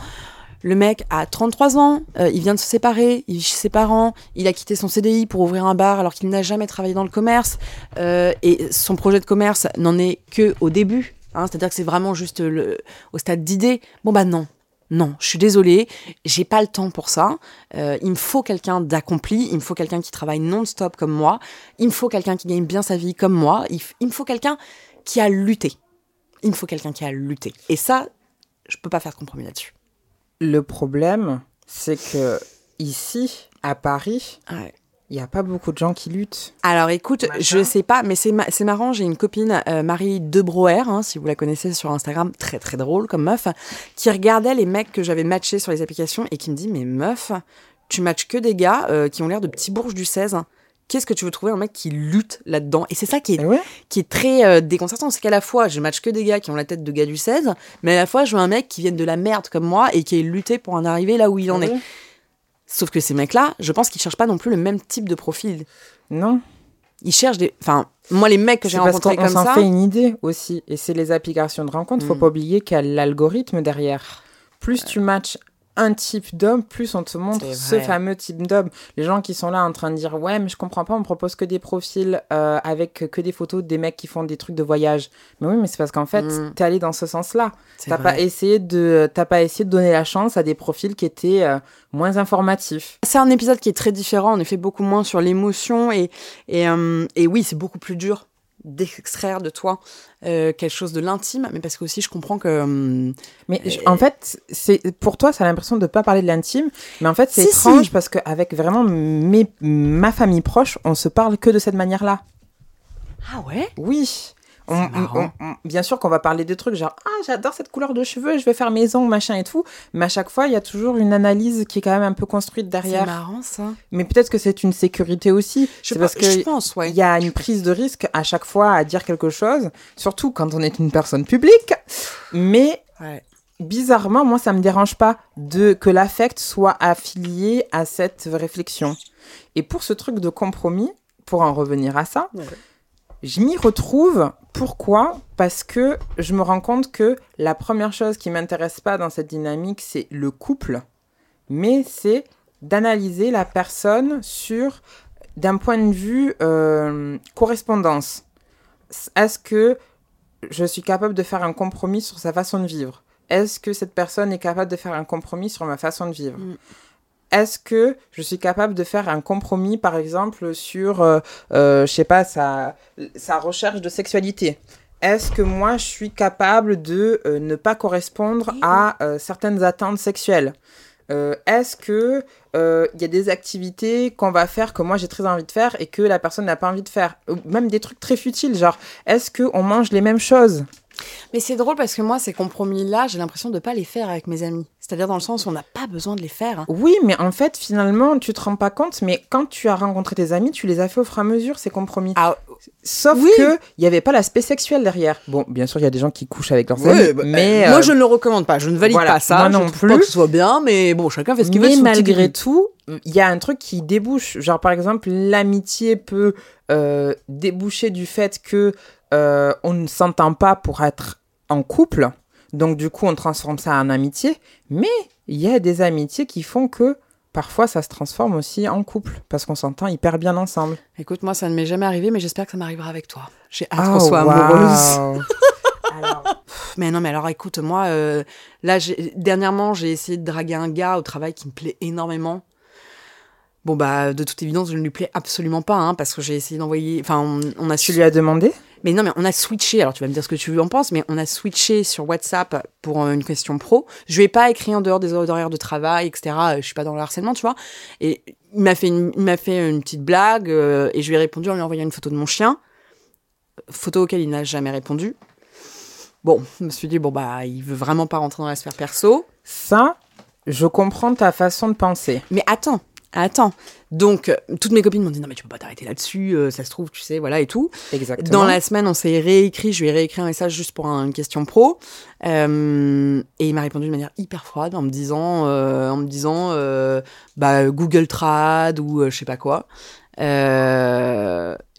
le mec a 33 ans, euh, il vient de se séparer, il vit chez ses parents, il a quitté son CDI pour ouvrir un bar alors qu'il n'a jamais travaillé dans le commerce. Et son projet de commerce n'en est que au début. Hein, C'est-à-dire que c'est vraiment juste le, au stade d'idée. Bon bah non, non, je suis désolée, j'ai pas le temps pour ça. Euh, il me faut quelqu'un d'accompli, il me faut quelqu'un qui travaille non-stop comme moi, il me faut quelqu'un qui gagne bien sa vie comme moi, il, il me faut quelqu'un qui a lutté. Il me faut quelqu'un qui a lutté. Et ça, je peux pas faire de compromis là-dessus. Le problème, c'est que ici, à Paris, il n'y a pas beaucoup de gens qui luttent. Alors écoute, je sais pas, mais c'est marrant, j'ai une copine, euh, Marie Debroer, hein, si vous la connaissez sur Instagram, très très drôle comme meuf, qui regardait les mecs que j'avais matchés sur les applications et qui me dit, mais meuf, tu matches que des gars euh, qui ont l'air de petits bourges du 16 qu'est-ce que tu veux trouver un mec qui lutte là-dedans? Et c'est ça qui est, eh qui est très euh, déconcertant, c'est qu'à la fois, je match que des gars qui ont la tête de gars du 16, mais à la fois, je veux un mec qui vienne de la merde comme moi et qui ait lutté pour en arriver là où il en eh est. Sauf que ces mecs-là, je pense qu'ils cherchent pas non plus le même type de profil. Non. Ils cherchent des. Enfin, moi, les mecs que j'ai rencontrés comme ça. On s'en fait une idée aussi. Et c'est les applications de rencontre. Faut mm. pas oublier qu'il y a l'algorithme derrière. Plus tu matches un type d'homme, plus on te montre ce fameux type d'homme. Les gens qui sont là en train de dire ouais, mais je comprends pas, on propose que des profils euh, avec que des photos des mecs qui font des trucs de voyage. Mais oui, mais c'est parce qu'en fait, Mm. t'es allé dans ce sens-là. T'as pas essayé de, pas essayé de donner la chance à des profils qui étaient euh, moins informatifs. C'est un épisode qui est très différent, en effet, beaucoup moins sur l'émotion et, et, euh, et oui, c'est beaucoup plus dur d'extraire de toi euh, quelque chose de l'intime, mais parce que aussi je comprends que euh, Mais je- Euh, en fait, c'est pour toi, ça a l'impression de pas parler de l'intime, mais en fait, c'est Si, étrange si. parce qu'avec vraiment mes, ma famille proche, on se parle que de cette manière-là. ah ouais, Oui. On- C'est marrant. on- on- bien sûr qu'on va parler de trucs genre ah j'adore cette couleur de cheveux je vais faire mes ongles machin et tout mais à chaque fois il y a toujours une analyse qui est quand même un peu construite c'est derrière marrant ça. mais peut-être que c'est une sécurité aussi Je, c'est parce je que pense, ouais. il y a une prise de risque à chaque fois à dire quelque chose surtout quand on est une personne publique mais Ouais. bizarrement, moi, ça me dérange pas de que l'affect soit affilié à cette réflexion. Et pour ce truc de compromis, pour en revenir à ça. Je m'y retrouve. Pourquoi? Parce que je me rends compte que la première chose qui m'intéresse pas dans cette dynamique, c'est le couple, mais c'est d'analyser la personne sur d'un point de vue euh, correspondance. Est-ce que je suis capable de faire un compromis sur sa façon de vivre? Est-ce que cette personne est capable de faire un compromis sur ma façon de vivre? Mm. Est-ce que je suis capable de faire un compromis, par exemple, sur, euh, euh, je sais pas, sa, sa recherche de sexualité? Est-ce que moi, je suis capable de euh, ne pas correspondre à euh, certaines attentes sexuelles? Est-ce que il y a des activités qu'on va faire que moi j'ai très envie de faire et que la personne n'a pas envie de faire? Même des trucs très futiles, genre est-ce que on mange les mêmes choses? Mais c'est drôle parce que moi, ces compromis-là, j'ai l'impression de pas les faire avec mes amis. C'est-à-dire dans le sens où on n'a pas besoin de les faire. hein. Oui, mais en fait, finalement, tu te rends pas compte, mais quand tu as rencontré tes amis, tu les as fait au fur et à mesure, ces compromis. Ah, Sauf oui. que il y avait pas l'aspect sexuel derrière. Bon, bien sûr, il y a des gens qui couchent avec leurs amis, bah, mais moi, euh, je ne le recommande pas. Je ne valide voilà, pas ça. moi je non trouve plus. pas que ce soit bien, mais bon, chacun fait ce qu'il veut. mais malgré tout, il y a un truc qui débouche. Genre, par exemple, l'amitié peut euh, déboucher du fait que euh, on ne s'entend pas pour être en couple. Donc, du coup, on transforme ça en amitié. Mais il y a des amitiés qui font que parfois, ça se transforme aussi en couple. Parce qu'on s'entend hyper bien ensemble. Écoute, moi, ça ne m'est jamais arrivé, mais j'espère que ça m'arrivera avec toi. J'ai hâte Ah, qu'on soit waouh. amoureuse. <laughs> Alors, Pff, Mais non, mais alors écoute, moi, euh, là, j'ai- dernièrement, j'ai essayé de draguer un gars au travail qui me plaît énormément. Bon, bah, de toute évidence, je ne lui plais absolument pas, hein, parce que j'ai essayé d'envoyer. Enfin, on, on a tu su- lui as demandé? Mais non, mais on a switché. Alors, tu vas me dire ce que tu en penses, mais on a switché sur WhatsApp pour euh, une question pro. Je lui ai pas écrit en dehors des horaires de travail, etc. Euh, Je suis pas dans le harcèlement, tu vois. Et il m'a fait une, il m'a fait une petite blague euh, et je lui ai répondu en lui envoyant une photo de mon chien. Photo auquel il n'a jamais répondu. Bon, je me suis dit, bon, bah, il veut vraiment pas rentrer dans la sphère perso. Ça, je comprends ta façon de penser. Mais attends, attends. Donc, euh, toutes mes copines m'ont dit, non, mais tu peux pas t'arrêter là-dessus, euh, ça se trouve, tu sais, voilà, et tout. Exactement. Dans la semaine, on s'est réécrit, je lui ai réécrit un message juste pour un- une question pro. Euh, et il m'a répondu de manière hyper froide en me disant, euh, en me disant bah, Google Trad ou je sais pas quoi. Et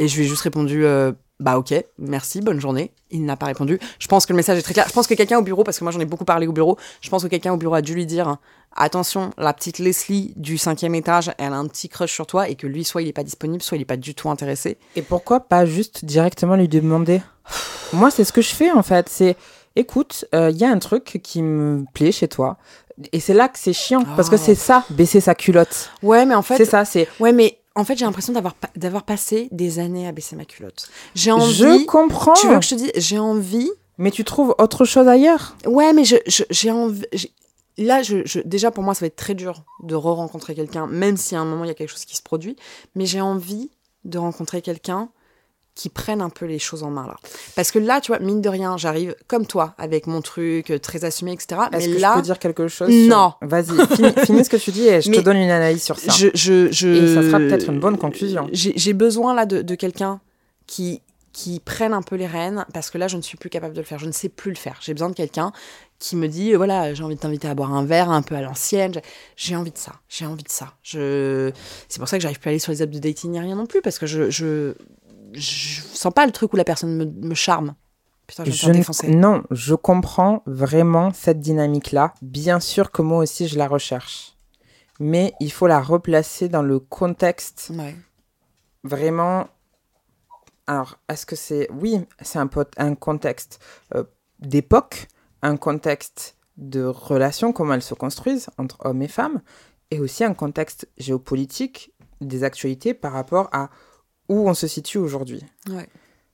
je lui ai juste répondu bah ok, merci, bonne journée. Il n'a pas répondu. Je pense que le message est très clair. Je pense que quelqu'un au bureau, parce que moi j'en ai beaucoup parlé au bureau, je pense que quelqu'un au bureau a dû lui dire attention, la petite Leslie du cinquième étage, elle a un petit crush sur toi et que lui, soit il est pas disponible, soit il est pas du tout intéressé. Et pourquoi pas juste directement lui demander? Moi, c'est ce que je fais en fait. C'est écoute, il y a un truc qui me plaît chez toi. Et c'est là que c'est chiant. Parce que Oh. c'est ça, baisser sa culotte. Ouais, mais en fait, c'est ça, c'est. Ouais, mais en fait, j'ai l'impression d'avoir d'avoir passé des années à baisser ma culotte. J'ai envie. Je comprends. Tu veux que je te dise, j'ai envie. Mais tu trouves autre chose ailleurs? Ouais, mais je je- j'ai envie. j'ai- Là, je, je- déjà pour moi, ça va être très dur de re-rencontrer quelqu'un, même si à un moment il y a quelque chose qui se produit. Mais j'ai envie de rencontrer quelqu'un qui prenne un peu les choses en main là. Parce que là, tu vois, mine de rien, j'arrive comme toi avec mon truc euh, très assumé, etc. Est-ce Mais que là, je peux dire quelque chose Non. sur- Vas-y, finis, <laughs> finis ce que tu dis et je Mais te donne une analyse sur ça. je, je, je- Et ça sera peut-être une bonne conclusion. J'ai besoin là de, de quelqu'un qui qui prenne un peu les rênes parce que là je ne suis plus capable de le faire, je ne sais plus le faire. J'ai besoin de quelqu'un qui me dit voilà j'ai envie de t'inviter à boire un verre un peu à l'ancienne. J'ai- J'ai envie de ça, j'ai envie de ça. Je c'est pour ça que j'arrive plus à aller sur les apps de dating ni rien non plus parce que je je je sens pas le truc où la personne me, me charme Putain, je non, je comprends vraiment cette dynamique-là. Bien sûr que moi aussi, je la recherche. Mais il faut la replacer dans le contexte Ouais. vraiment. Alors, est-ce que c'est. Oui, c'est un, un contexte euh, d'époque, un contexte de relations, comment elles se construisent entre hommes et femmes, et aussi un contexte géopolitique des actualités par rapport à où on se situe aujourd'hui. Ouais.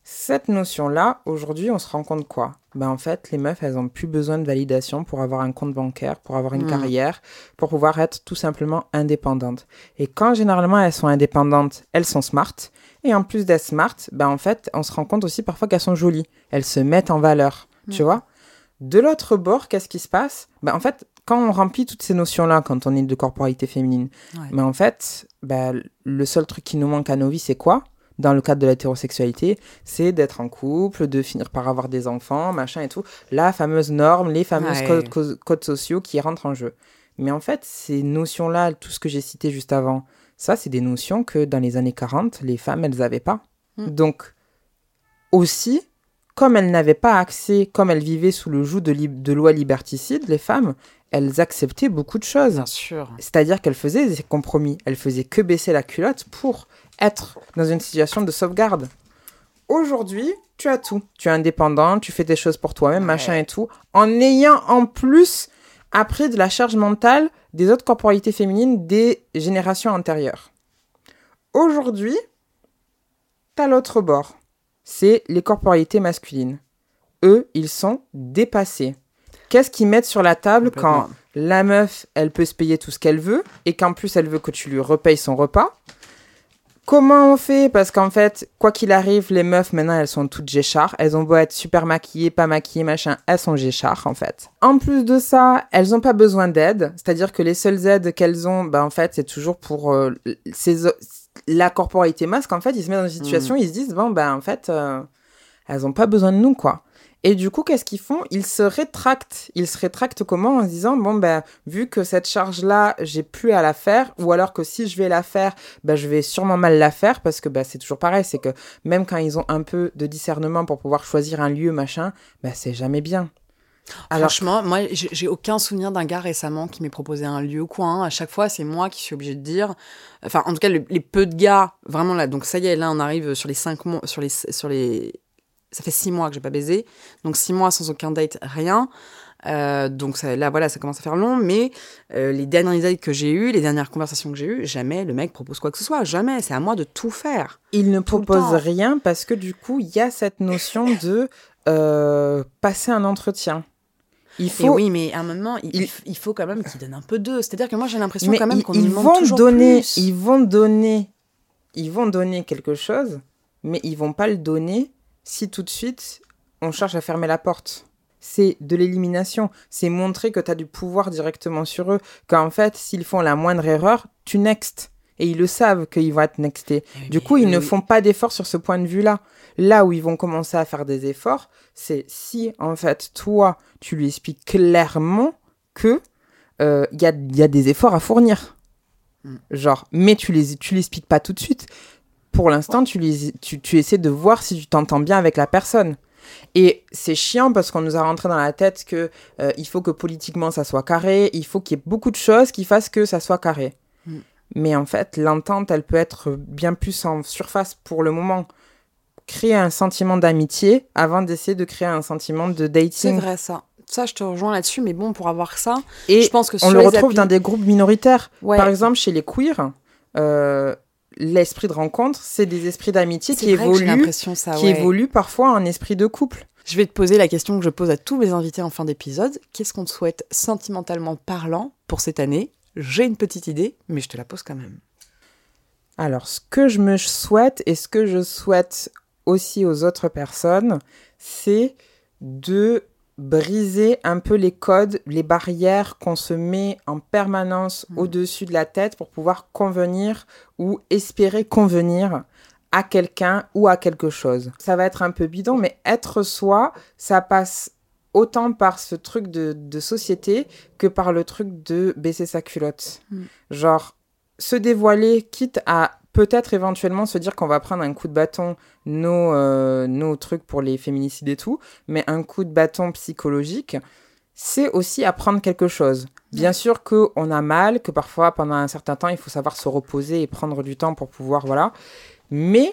Cette notion-là, aujourd'hui, on se rend compte quoi? Ben en fait, les meufs, elles ont plus besoin de validation pour avoir un compte bancaire, pour avoir une Mm. carrière, pour pouvoir être tout simplement indépendantes. Et quand généralement elles sont indépendantes, elles sont smart. Et en plus d'être smart, ben en fait, on se rend compte aussi parfois qu'elles sont jolies. Elles se mettent en valeur, tu vois? De l'autre bord, qu'est-ce qui se passe? Ben en fait, quand on remplit toutes ces notions-là, quand on est de corporalité féminine, mais en fait, bah, le seul truc qui nous manque à nos vies, c'est quoi? Dans le cadre de l'hétérosexualité, c'est d'être en couple, de finir par avoir des enfants, machin et tout. La fameuse norme, les fameuses Ouais. codes, codes- codes sociaux qui rentrent en jeu. Mais en fait, ces notions-là, tout ce que j'ai cité juste avant, ça, c'est des notions que dans les années 40, les femmes, elles n'avaient pas. Mm. Donc, aussi, comme elles n'avaient pas accès, comme elles vivaient sous le joug de lois liberticides, les femmes, elles acceptaient beaucoup de choses. Bien sûr. C'est-à-dire qu'elle faisait des compromis. Elle faisait que baisser la culotte pour être dans une situation de sauvegarde. Aujourd'hui, tu as tout. Tu es indépendant, tu fais des choses pour toi-même, Ouais. machin et tout, en ayant en plus appris de la charge mentale des autres corporalités féminines des générations antérieures. Aujourd'hui, t'as l'autre bord. C'est les corporalités masculines. Eux, ils sont dépassés. Qu'est-ce qu'ils mettent sur la table quand la meuf, elle peut se payer tout ce qu'elle veut et qu'en plus elle veut que tu lui repayes son repas? Comment on fait? Parce qu'en fait, quoi qu'il arrive, les meufs maintenant elles sont toutes géchards. Elles ont beau être super maquillées, pas maquillées, machin, elles sont géchards en fait. En plus de ça, elles n'ont pas besoin d'aide. C'est-à-dire que les seules aides qu'elles ont, ben, en fait, c'est toujours pour euh, ces la corporalité masque. En fait, ils se mettent dans une situation, ils se disent bon ben en fait, euh, elles n'ont pas besoin de nous quoi. Et du coup, qu'est-ce qu'ils font? Ils se rétractent. Ils se rétractent comment? En se disant, bon, ben, vu que cette charge-là, j'ai plus à la faire, ou alors que si je vais la faire, ben, je vais sûrement mal la faire, parce que ben, c'est toujours pareil, c'est que même quand ils ont un peu de discernement pour pouvoir choisir un lieu, machin, ben, c'est jamais bien. Franchement, moi, j'ai aucun souvenir d'un gars récemment qui m'ait proposé un lieu hein. À chaque fois, c'est moi qui suis obligée de dire. Enfin, en tout cas, le- les peu de gars, vraiment là. Donc ça y est, là, on arrive sur les cinq mois, sur les, sur les. Ça fait six mois que j'ai pas baisé. Donc six mois sans aucun date, rien. Euh, donc ça, là, voilà, ça commence à faire long. Mais euh, les dernières dates que j'ai eues, les dernières conversations que j'ai eues, jamais le mec propose quoi que ce soit. Jamais. C'est à moi de tout faire. ils ne tout temps. rien parce que du coup, il y a cette notion de euh, passer un entretien. Il Et faut, oui, mais à un moment, il, Il- il faut quand même qu'il donne un peu d'eux. C'est-à-dire que moi, j'ai l'impression quand même ils, qu'on ils demande vont donner, plus. ils vont donner, ils vont donner quelque chose, mais ils vont pas le donner si tout de suite on cherche à fermer la porte. C'est de l'élimination. C'est montrer que tu as du pouvoir directement sur eux. Qu'en fait, s'ils font la moindre erreur, tu next. Et ils le savent qu'ils vont être nextés. Du coup, ils ne font pas d'efforts sur ce point de vue-là. Là où ils vont commencer à faire des efforts, c'est si, en fait, toi, tu lui expliques clairement que euh, il y, a, il y a des efforts à fournir. Mm. Genre, mais tu les tu l'expliques pas tout de suite. Pour l'instant, tu, tu, tu essaies de voir si tu t'entends bien avec la personne. Et c'est chiant parce qu'on nous a rentré dans la tête que euh, il faut que politiquement ça soit carré, il faut qu'il y ait beaucoup de choses qui fassent que ça soit carré. Mm. Mais en fait, l'entente, elle peut être bien plus en surface pour le moment. Créer un sentiment d'amitié avant d'essayer de créer un sentiment de C'est dating. vrai, ça. Ça, je te rejoins là-dessus, mais bon, pour avoir ça, Et je pense que on le retrouve applis- dans des groupes minoritaires. Ouais. Par exemple, chez les queers, euh, l'esprit de rencontre, c'est des esprits d'amitié qui évoluent, ça, qui ouais. évoluent parfois en esprit de couple. Je vais te poser la question que je pose à tous mes invités en fin d'épisode. Qu'est-ce qu'on te souhaite sentimentalement parlant pour cette année? J'ai une petite idée, mais je te la pose quand même. Alors, ce que je me souhaite et ce que je souhaite aussi aux autres personnes, c'est de briser un peu les codes, les barrières qu'on se met en permanence Mhm. au-dessus de la tête pour pouvoir convenir ou espérer convenir à quelqu'un ou à quelque chose. Ça va être un peu bidon, mais être soi, ça passe autant par ce truc de, de société que par le truc de baisser sa culotte. Mm. Genre, se dévoiler, quitte à peut-être éventuellement se dire qu'on va prendre un coup de bâton, nos, euh, nos trucs pour les féminicides et tout, mais un coup de bâton psychologique, c'est aussi apprendre quelque chose. Bien sûr qu'on a mal, que parfois pendant un certain temps, il faut savoir se reposer et prendre du temps pour pouvoir, voilà. Mais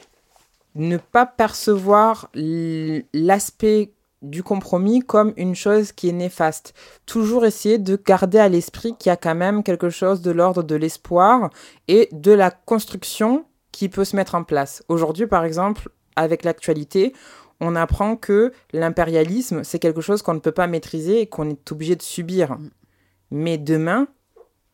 ne pas percevoir l'aspect du compromis comme une chose qui est néfaste. Toujours essayer de garder à l'esprit qu'il y a quand même quelque chose de l'ordre de l'espoir et de la construction qui peut se mettre en place. Aujourd'hui, par exemple, avec l'actualité, on apprend que l'impérialisme, c'est quelque chose qu'on ne peut pas maîtriser et qu'on est obligé de subir. Mais demain,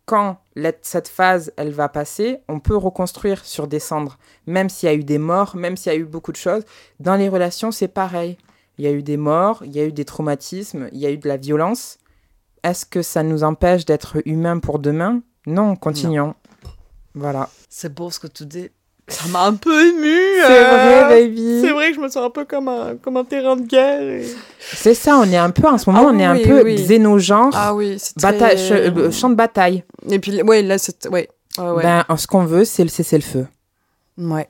quand cette phase, elle va passer, on peut reconstruire sur des cendres. Même s'il y a eu des morts, même s'il y a eu beaucoup de choses. Dans les relations, c'est pareil. Il y a eu des morts, il y a eu des traumatismes, il y a eu de la violence. Est-ce que ça nous empêche d'être humains pour demain? Non, continuons. Voilà. C'est beau ce que tu dis. Ça m'a un peu ému. C'est vrai, euh, baby. C'est vrai que je me sens un peu comme un, comme un terrain de guerre. C'est ça, on est un peu, en ce moment, ah on est un peu oui. Ah oui, c'est très... Euh, champ de bataille. Et puis, ouais, là, c'est... Ouais. ouais, Ben, ce qu'on veut, c'est le cessez-le-feu. Ouais.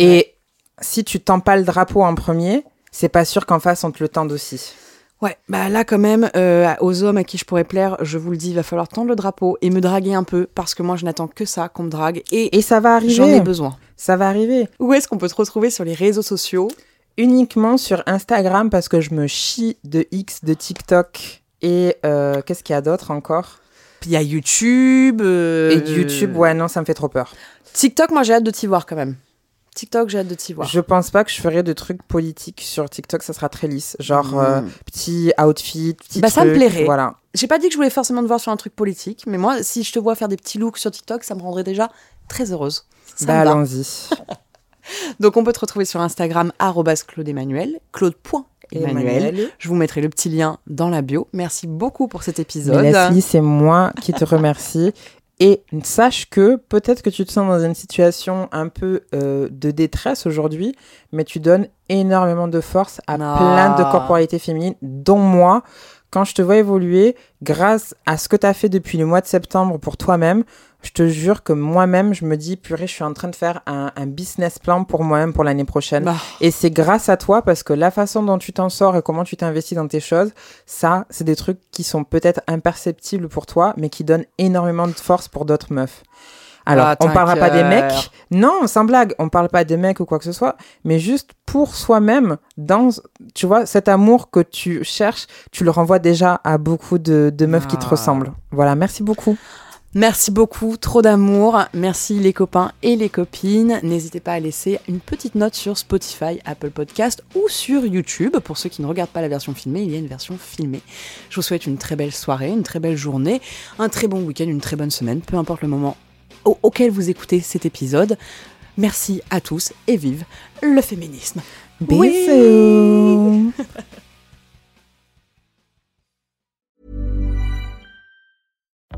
Et si tu tends pas le drapeau en premier, c'est pas sûr qu'en face on te le tende aussi. Ouais, bah là quand même, euh, aux hommes à qui je pourrais plaire, je vous le dis, il va falloir tendre le drapeau et me draguer un peu parce que moi je n'attends que ça, qu'on me drague et, et ça va arriver. J'en ai besoin. Ça va arriver. Où est-ce qu'on peut te retrouver sur les réseaux sociaux? Uniquement sur Instagram parce que je me chie de X, de TikTok et euh, qu'est-ce qu'il y a d'autre encore? Il y a YouTube. Euh, et YouTube, ouais, non, ça me fait trop peur. TikTok, moi j'ai hâte de t'y voir quand même. TikTok, j'ai hâte de t'y voir. Je pense pas que je ferai de trucs politiques sur TikTok, ça sera très lisse. Genre euh, hmm. petit outfit, petit Bah ça me plairait. Voilà. J'ai pas dit que je voulais forcément te voir sur un truc politique, mais moi, si je te vois faire des petits looks sur TikTok, ça me rendrait déjà très heureuse. Ça bah allons-y. <laughs> Donc on peut te retrouver sur Instagram Claude Emmanuel, Claude.emmanuel. Je vous mettrai le petit lien dans la bio. Merci beaucoup pour cet épisode. Leslie, c'est moi qui te remercie. <laughs> Et sache que peut-être que tu te sens dans une situation un peu euh, de détresse aujourd'hui, mais tu donnes énormément de force à plein de corporalités féminines, dont moi. Quand je te vois évoluer, grâce à ce que tu as fait depuis le mois de septembre pour toi-même, je te jure que moi-même, je me dis, purée, je suis en train de faire un, business plan pour moi-même pour l'année prochaine. Bah. Et c'est grâce à toi parce que la façon dont tu t'en sors et comment tu t'investis dans tes choses, ça, c'est des trucs qui sont peut-être imperceptibles pour toi, mais qui donnent énormément de force pour d'autres meufs. Alors, Ah, on parlera pas des mecs. Non, sans blague, on parle pas des mecs ou quoi que ce soit, mais juste pour soi-même, dans, tu vois, cet amour que tu cherches, tu le renvoies déjà à beaucoup de, de meufs qui te Ah. ressemblent. Voilà, merci beaucoup. Merci beaucoup, trop d'amour. Merci les copains et les copines. N'hésitez pas à laisser une petite note sur Spotify, Apple Podcast ou sur YouTube. Pour ceux qui ne regardent pas la version filmée, il y a une version filmée. Je vous souhaite une très belle soirée, une très belle journée, un très bon week-end, une très bonne semaine, peu importe le moment au- auquel vous écoutez cet épisode. Merci à tous et vive le féminisme. Oui. <laughs>